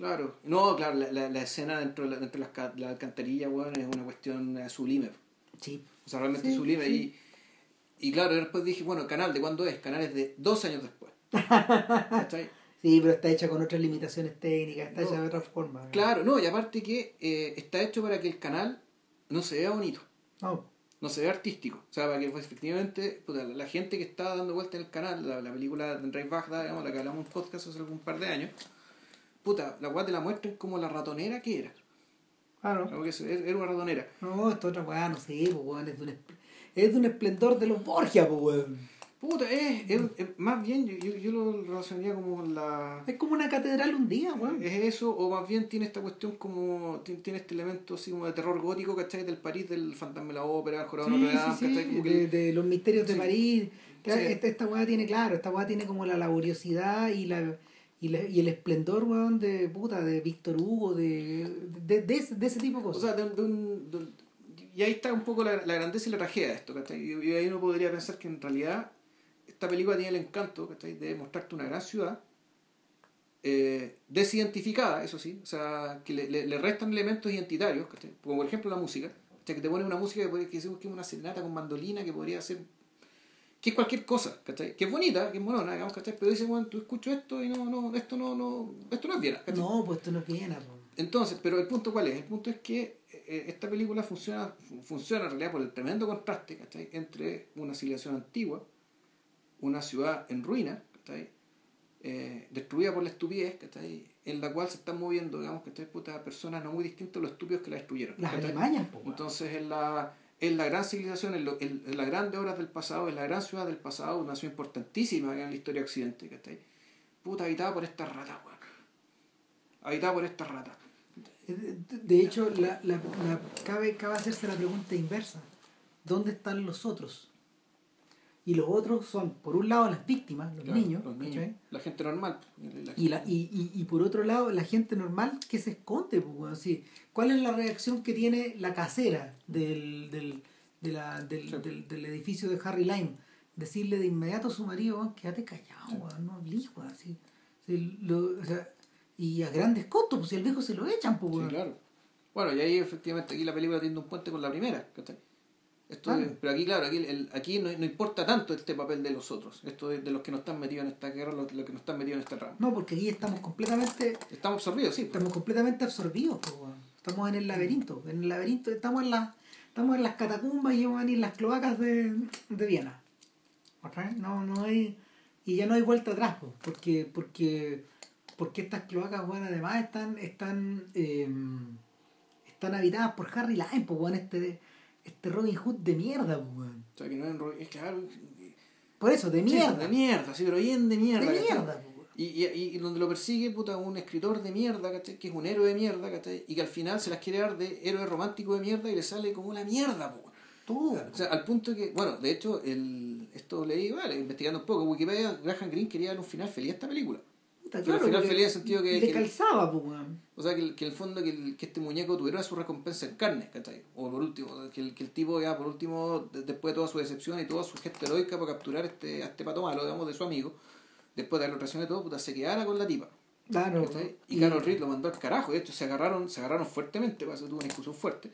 Claro, no, claro, la, la, la escena dentro de la, dentro de la, la alcantarilla, bueno, es una cuestión sublime. Sí. O sea, realmente Sí, sublime. sí. Y, y claro, después dije, bueno, ¿canal de cuándo es? Canal es de dos años después. Sí, pero está hecha con otras limitaciones técnicas, está No. hecha de otra forma. ¿no? Claro, no, y aparte que eh, está hecho para que el canal no se vea bonito. No, no se ve artístico. O sea, para que pues, efectivamente puta, la, gente que está dando vuelta en el canal, la, la película de Andrés Bagda, digamos, la que hablamos en podcast hace algún par de años, puta, la weá te la muestran como la ratonera que era. claro. Que era una ratonera. No, esta otra weá, no sé, pues weón, es de un, es de un esplendor de los Borgia, pues weón. Puta, es, es, es- más bien yo, yo, yo lo relacionaría como la... Es como una catedral un día, weón. Es eso, o más bien tiene esta cuestión como. Tiene, tiene este elemento así como de terror gótico, ¿cachai? Del París, del fantasma de la ópera, el jorado de Sí, Notre Dame, sí, de, los misterios de. París. Esta, esta weá tiene, claro, esta weá tiene como la laboriosidad y la y, la- y el esplendor, de puta, de Víctor Hugo, de, de, de, ese, de ese tipo de O cosas. sea, de, un- de un- y ahí está un poco la, la grandeza y la tragedia de esto, ¿cachai? Y, ahí uno podría pensar que en realidad esta película tiene el encanto, ¿cachai? De mostrarte una gran ciudad, eh, desidentificada, eso sí, o sea, que le, le- le restan elementos identitarios. Como por ejemplo la música, ¿cachai? Que te pone una música que, que es una serenata con mandolina, que podría ser que es cualquier cosa, ¿cachai? Que es bonita, que es monona, digamos, ¿cachai? Pero dice, bueno, tú escucho esto y no, no, esto no, no, esto no es Viena, ¿cachai? no, pues esto no es Viena. Entonces, pero el punto cuál es? El punto es que eh, esta película funciona, fu- funciona en realidad por el tremendo contraste ¿cachai? entre una civilización antigua, una ciudad en ruina, ¿cachai? eh, destruida por la estupidez, ¿cachai? En la cual se están moviendo, digamos, que puta personas no muy distintas a los estúpidos que la destruyeron. Las ¿cachai? Alemañas, po. Entonces, en la, en la gran civilización, en, lo- en- las grandes obras del pasado, en la gran ciudad del pasado, una ciudad importantísima en la historia de Occidente, ¿cachai? Puta, habitada por estas ratas, weón. Habitada por estas ratas. De- hecho, cabe hacerse la pregunta inversa. ¿Dónde están los otros? Y los otros son, por un lado, las víctimas, los Claro, niños, la gente normal. la Y, la, y, y, y por otro lado, la gente normal que se esconde. Pues, weón. Sí. ¿Cuál es la reacción que tiene la casera del, del, de la- del, Sí. del, del edificio de Harry Lime? Decirle de inmediato a su marido, quédate callado, weón, no hablís, así. Sí, lo- o sea, y a grandes costos, pues si al viejo se lo echan, pues, Sí, claro. Bueno, y ahí efectivamente aquí la película tiene un puente con la primera. ¿cachai? Esto es- pero aquí, claro, aquí, el- aquí no, no importa tanto este papel de los otros. Esto de, de los que no están metidos en esta guerra, los, los que no están metidos en esta rama. No, porque aquí estamos completamente, Estamos absorbidos, sí. estamos completamente absorbidos, pues. Estamos en el laberinto, en el laberinto, estamos en las, estamos en las catacumbas y weón, y en las cloacas de, de Viena. ¿Ok? No, no hay, y ya no hay vuelta atrás, pues, porque, porque, porque estas cloacas, bueno, además están, están, eh, están habitadas por Harry Lime, pues, weón, este, este Robin Hood de mierda, pues, weón. O sea, que no es, enro- es claro. Por eso, de sí, mierda. de mierda, sí, pero bien de mierda. de mierda, pues, weón. Y, y, y donde lo persigue, puta, un escritor de mierda, ¿cachai? Que es un héroe de mierda, ¿cachai? Y que al final se las quiere dar de héroe romántico de mierda y le sale como la mierda, po. Todo. O sea, al punto que, bueno, de hecho, el, esto leí, vale, investigando un poco, Wikipedia, Graham Greene quería darle un final feliz a esta película. Puta, pero al final feliz en el sentido que- Le que- calzaba, pues, weón. O sea, que, el- que en el fondo que, el- que este muñeco tuviera su recompensa en carne, ¿cachai? O por último, que el, que el tipo ya por último, de- después de toda su decepción y toda su gesta heroica para capturar este, a este pato malo, digamos, de su amigo, después de la traición de todo, puta, se quedara con la tipa. Claro. ¿cachai? Y Carol Reed lo mandó al carajo, de hecho se agarraron, se agarraron fuertemente, para eso tuvo una discusión fuerte.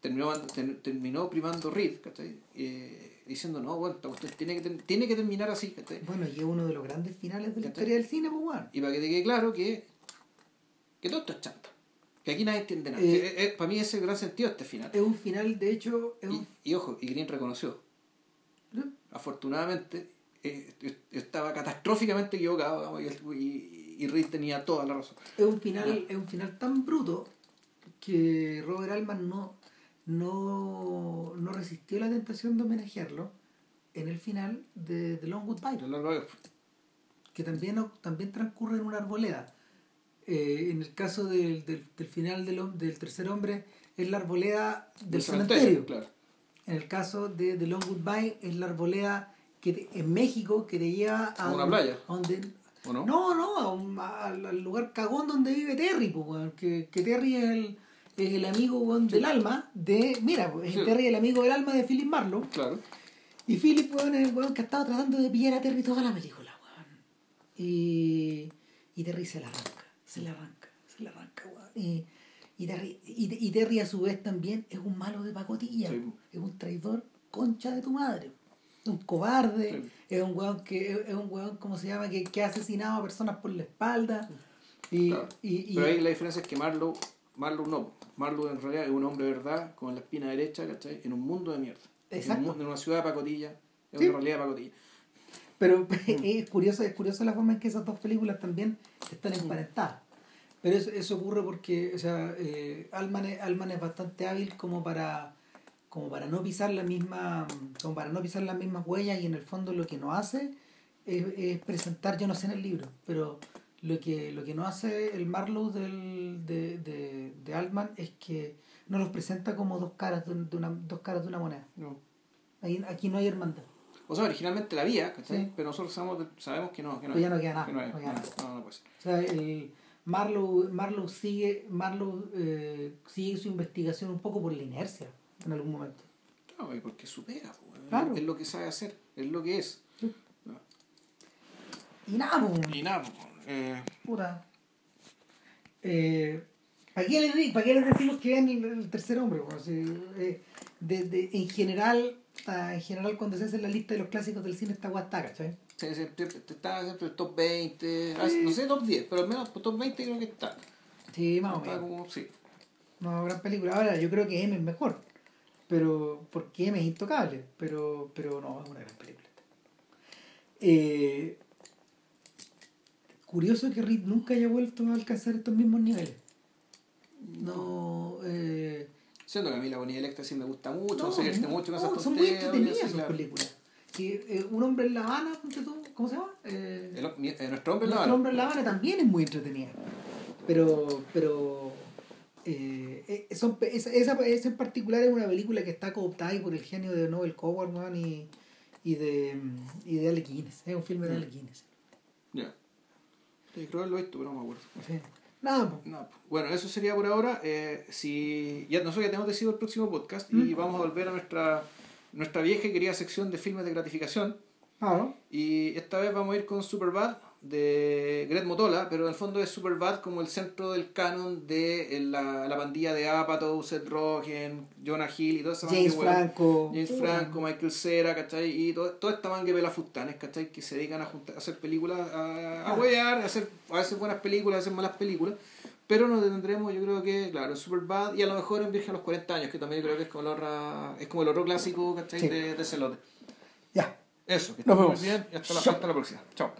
Terminó, ter- terminó primando Reed, ¿cachai? Eh, diciendo, no, bueno, cuestión tiene que, tiene que terminar así, ¿cachai? Bueno, y es uno de los grandes finales de la ¿Cachai? historia del cine, pues, weón. Y para que te quede claro que, que todo esto es chanta. Que aquí nadie entiende nada. Eh, Que, eh, para mí ese es el gran sentido este final. Es un final, de hecho, es un... Y, ojo, y Green reconoció. Afortunadamente, eh, estaba catastróficamente equivocado digamos, y, y, y Reed tenía toda la razón. es un final, es un final tan bruto que Robert Altman no, no, no resistió la tentación de homenajearlo en el final de The Long Goodbye, Yo lo- que también, también transcurre en una arboleda. Eh, en el caso del, del, del final del, del tercer hombre, es la arboleda del, cementerio. Claro. En el caso de The Long Goodbye, es la arboleda que te- en México que te lleva a, A una un- playa. a donde, ¿O no? No, no, a un- al, lugar cagón donde vive Terry, pues, que, que Terry es el, es el amigo del alma de. Mira, pues, Sí. Terry es el amigo del alma de Philip Marlowe. Claro. Y Philip, weón, es el weón que ha estado tratando de pillar a Terry toda la película, weón. Y, y Terry se la arranca, se la arranca, se la arranca, weón. Y, y, Terry, y, y Terry a su vez también es un malo de pacotilla, Sí. es un traidor concha de tu madre. Un cobarde, Sí. es un weón que es un weón, ¿cómo se llama? Que, que ha asesinado a personas por la espalda. Y, Claro. y, y- Pero ahí la diferencia es que Marlowe, Marlowe no. Marlowe en realidad es un hombre de verdad, con la espina derecha, ¿cachai? En un mundo de mierda. Exacto. En, un mundo- en una ciudad de pacotilla. Es Sí. una realidad de pacotilla. Pero Mm. es curioso, es curioso la forma en que esas dos películas también están Mm. emparentadas. Pero eso, eso ocurre porque, o sea, eh, Alman, es, Alman es bastante hábil como para como para no pisar la misma como para no pisar las mismas huellas y en el fondo lo que no hace es, es presentar yo no sé en el libro pero lo que lo que no hace el Marlowe del, de, de, de Altman es que no los presenta como dos caras de, un- de una dos caras de una moneda No. Ahí- aquí no hay hermandad O sea, originalmente la había, ¿cachai? Sí. Pero nosotros sabemos, sabemos que no. Que no Pues ya no queda nada, Que no, hay. no queda no, nada. no, no puede ser. O sea, el Marlowe, Marlowe sigue, Marlowe, eh, sigue su investigación un poco por la inercia en algún momento. No, y porque supera, pues, Claro. es lo que sabe hacer, es lo que es. Y nada, pues, Y nada, pues, eh, puta. Eh, ¿Para qué, les, di- para qué les decimos que vean el, el tercer hombre? Eh, de, de- en general, está- en general cuando se hace la lista de los clásicos del cine está guata, ¿cachai? sí, siempre, está siempre el top 20, ah, no sé top 10, pero al menos por top 20 creo que está. Sí, más o menos. como, sí. No, gran película. Ahora, yo creo que M es mejor. Pero, porque M es intocable. Pero, pero no, es una gran película. Eh, curioso que Reed nunca haya vuelto a alcanzar estos mismos niveles. No. Eh, Siendo que a mí la Bonnie Electra sí me gusta mucho, no, se divierte mucho con no, esas Son muy entretenidas esas claro. películas. Que, eh, un hombre en La Habana, tú, ¿cómo se llama? Eh, El- eh, nuestro hombre en la Nuestro Habana. hombre en La Habana también es muy entretenida. Pero, pero eh, eh, son, esa, esa, esa en particular es una película que está cooptada ahí por el genio de Noel Coward man, y, y de y de Alec Guinness. Es un filme de Mm. Alec Guinness. Ya. Sí, creo que lo he visto, pero no me acuerdo. Sí. Nada, pues. No, bueno, eso sería por ahora. Eh, si ya nosotros ya tenemos decidido el próximo podcast y Mm. vamos a volver a nuestra nuestra vieja y querida sección de filmes de gratificación. Ah, ¿no? Y esta vez vamos a ir con Superbad de Greg Motola, pero en el fondo es Superbad como el centro del canon de eh, la, la pandilla de Apatow, Seth Rogen, Jonah Hill y toda esa James. Franco. James Franco, Michael Cera, ¿cachai? Y todo- toda esta manga de pelafustanes, ¿cachai? Que se dedican a, juntar- a hacer películas, a, a Ah. huear, a hacer, a hacer buenas películas, a hacer malas películas. Pero nos detendremos, yo creo que, claro, en Superbad y a lo mejor en Virgen a los 40 años, que también yo creo que es como el horror, es como el horror clásico, ¿cachai? Sí. De, de Celote. Ya. Eso, que Nos muy vemos. bien y hasta la, hasta la próxima. Chao.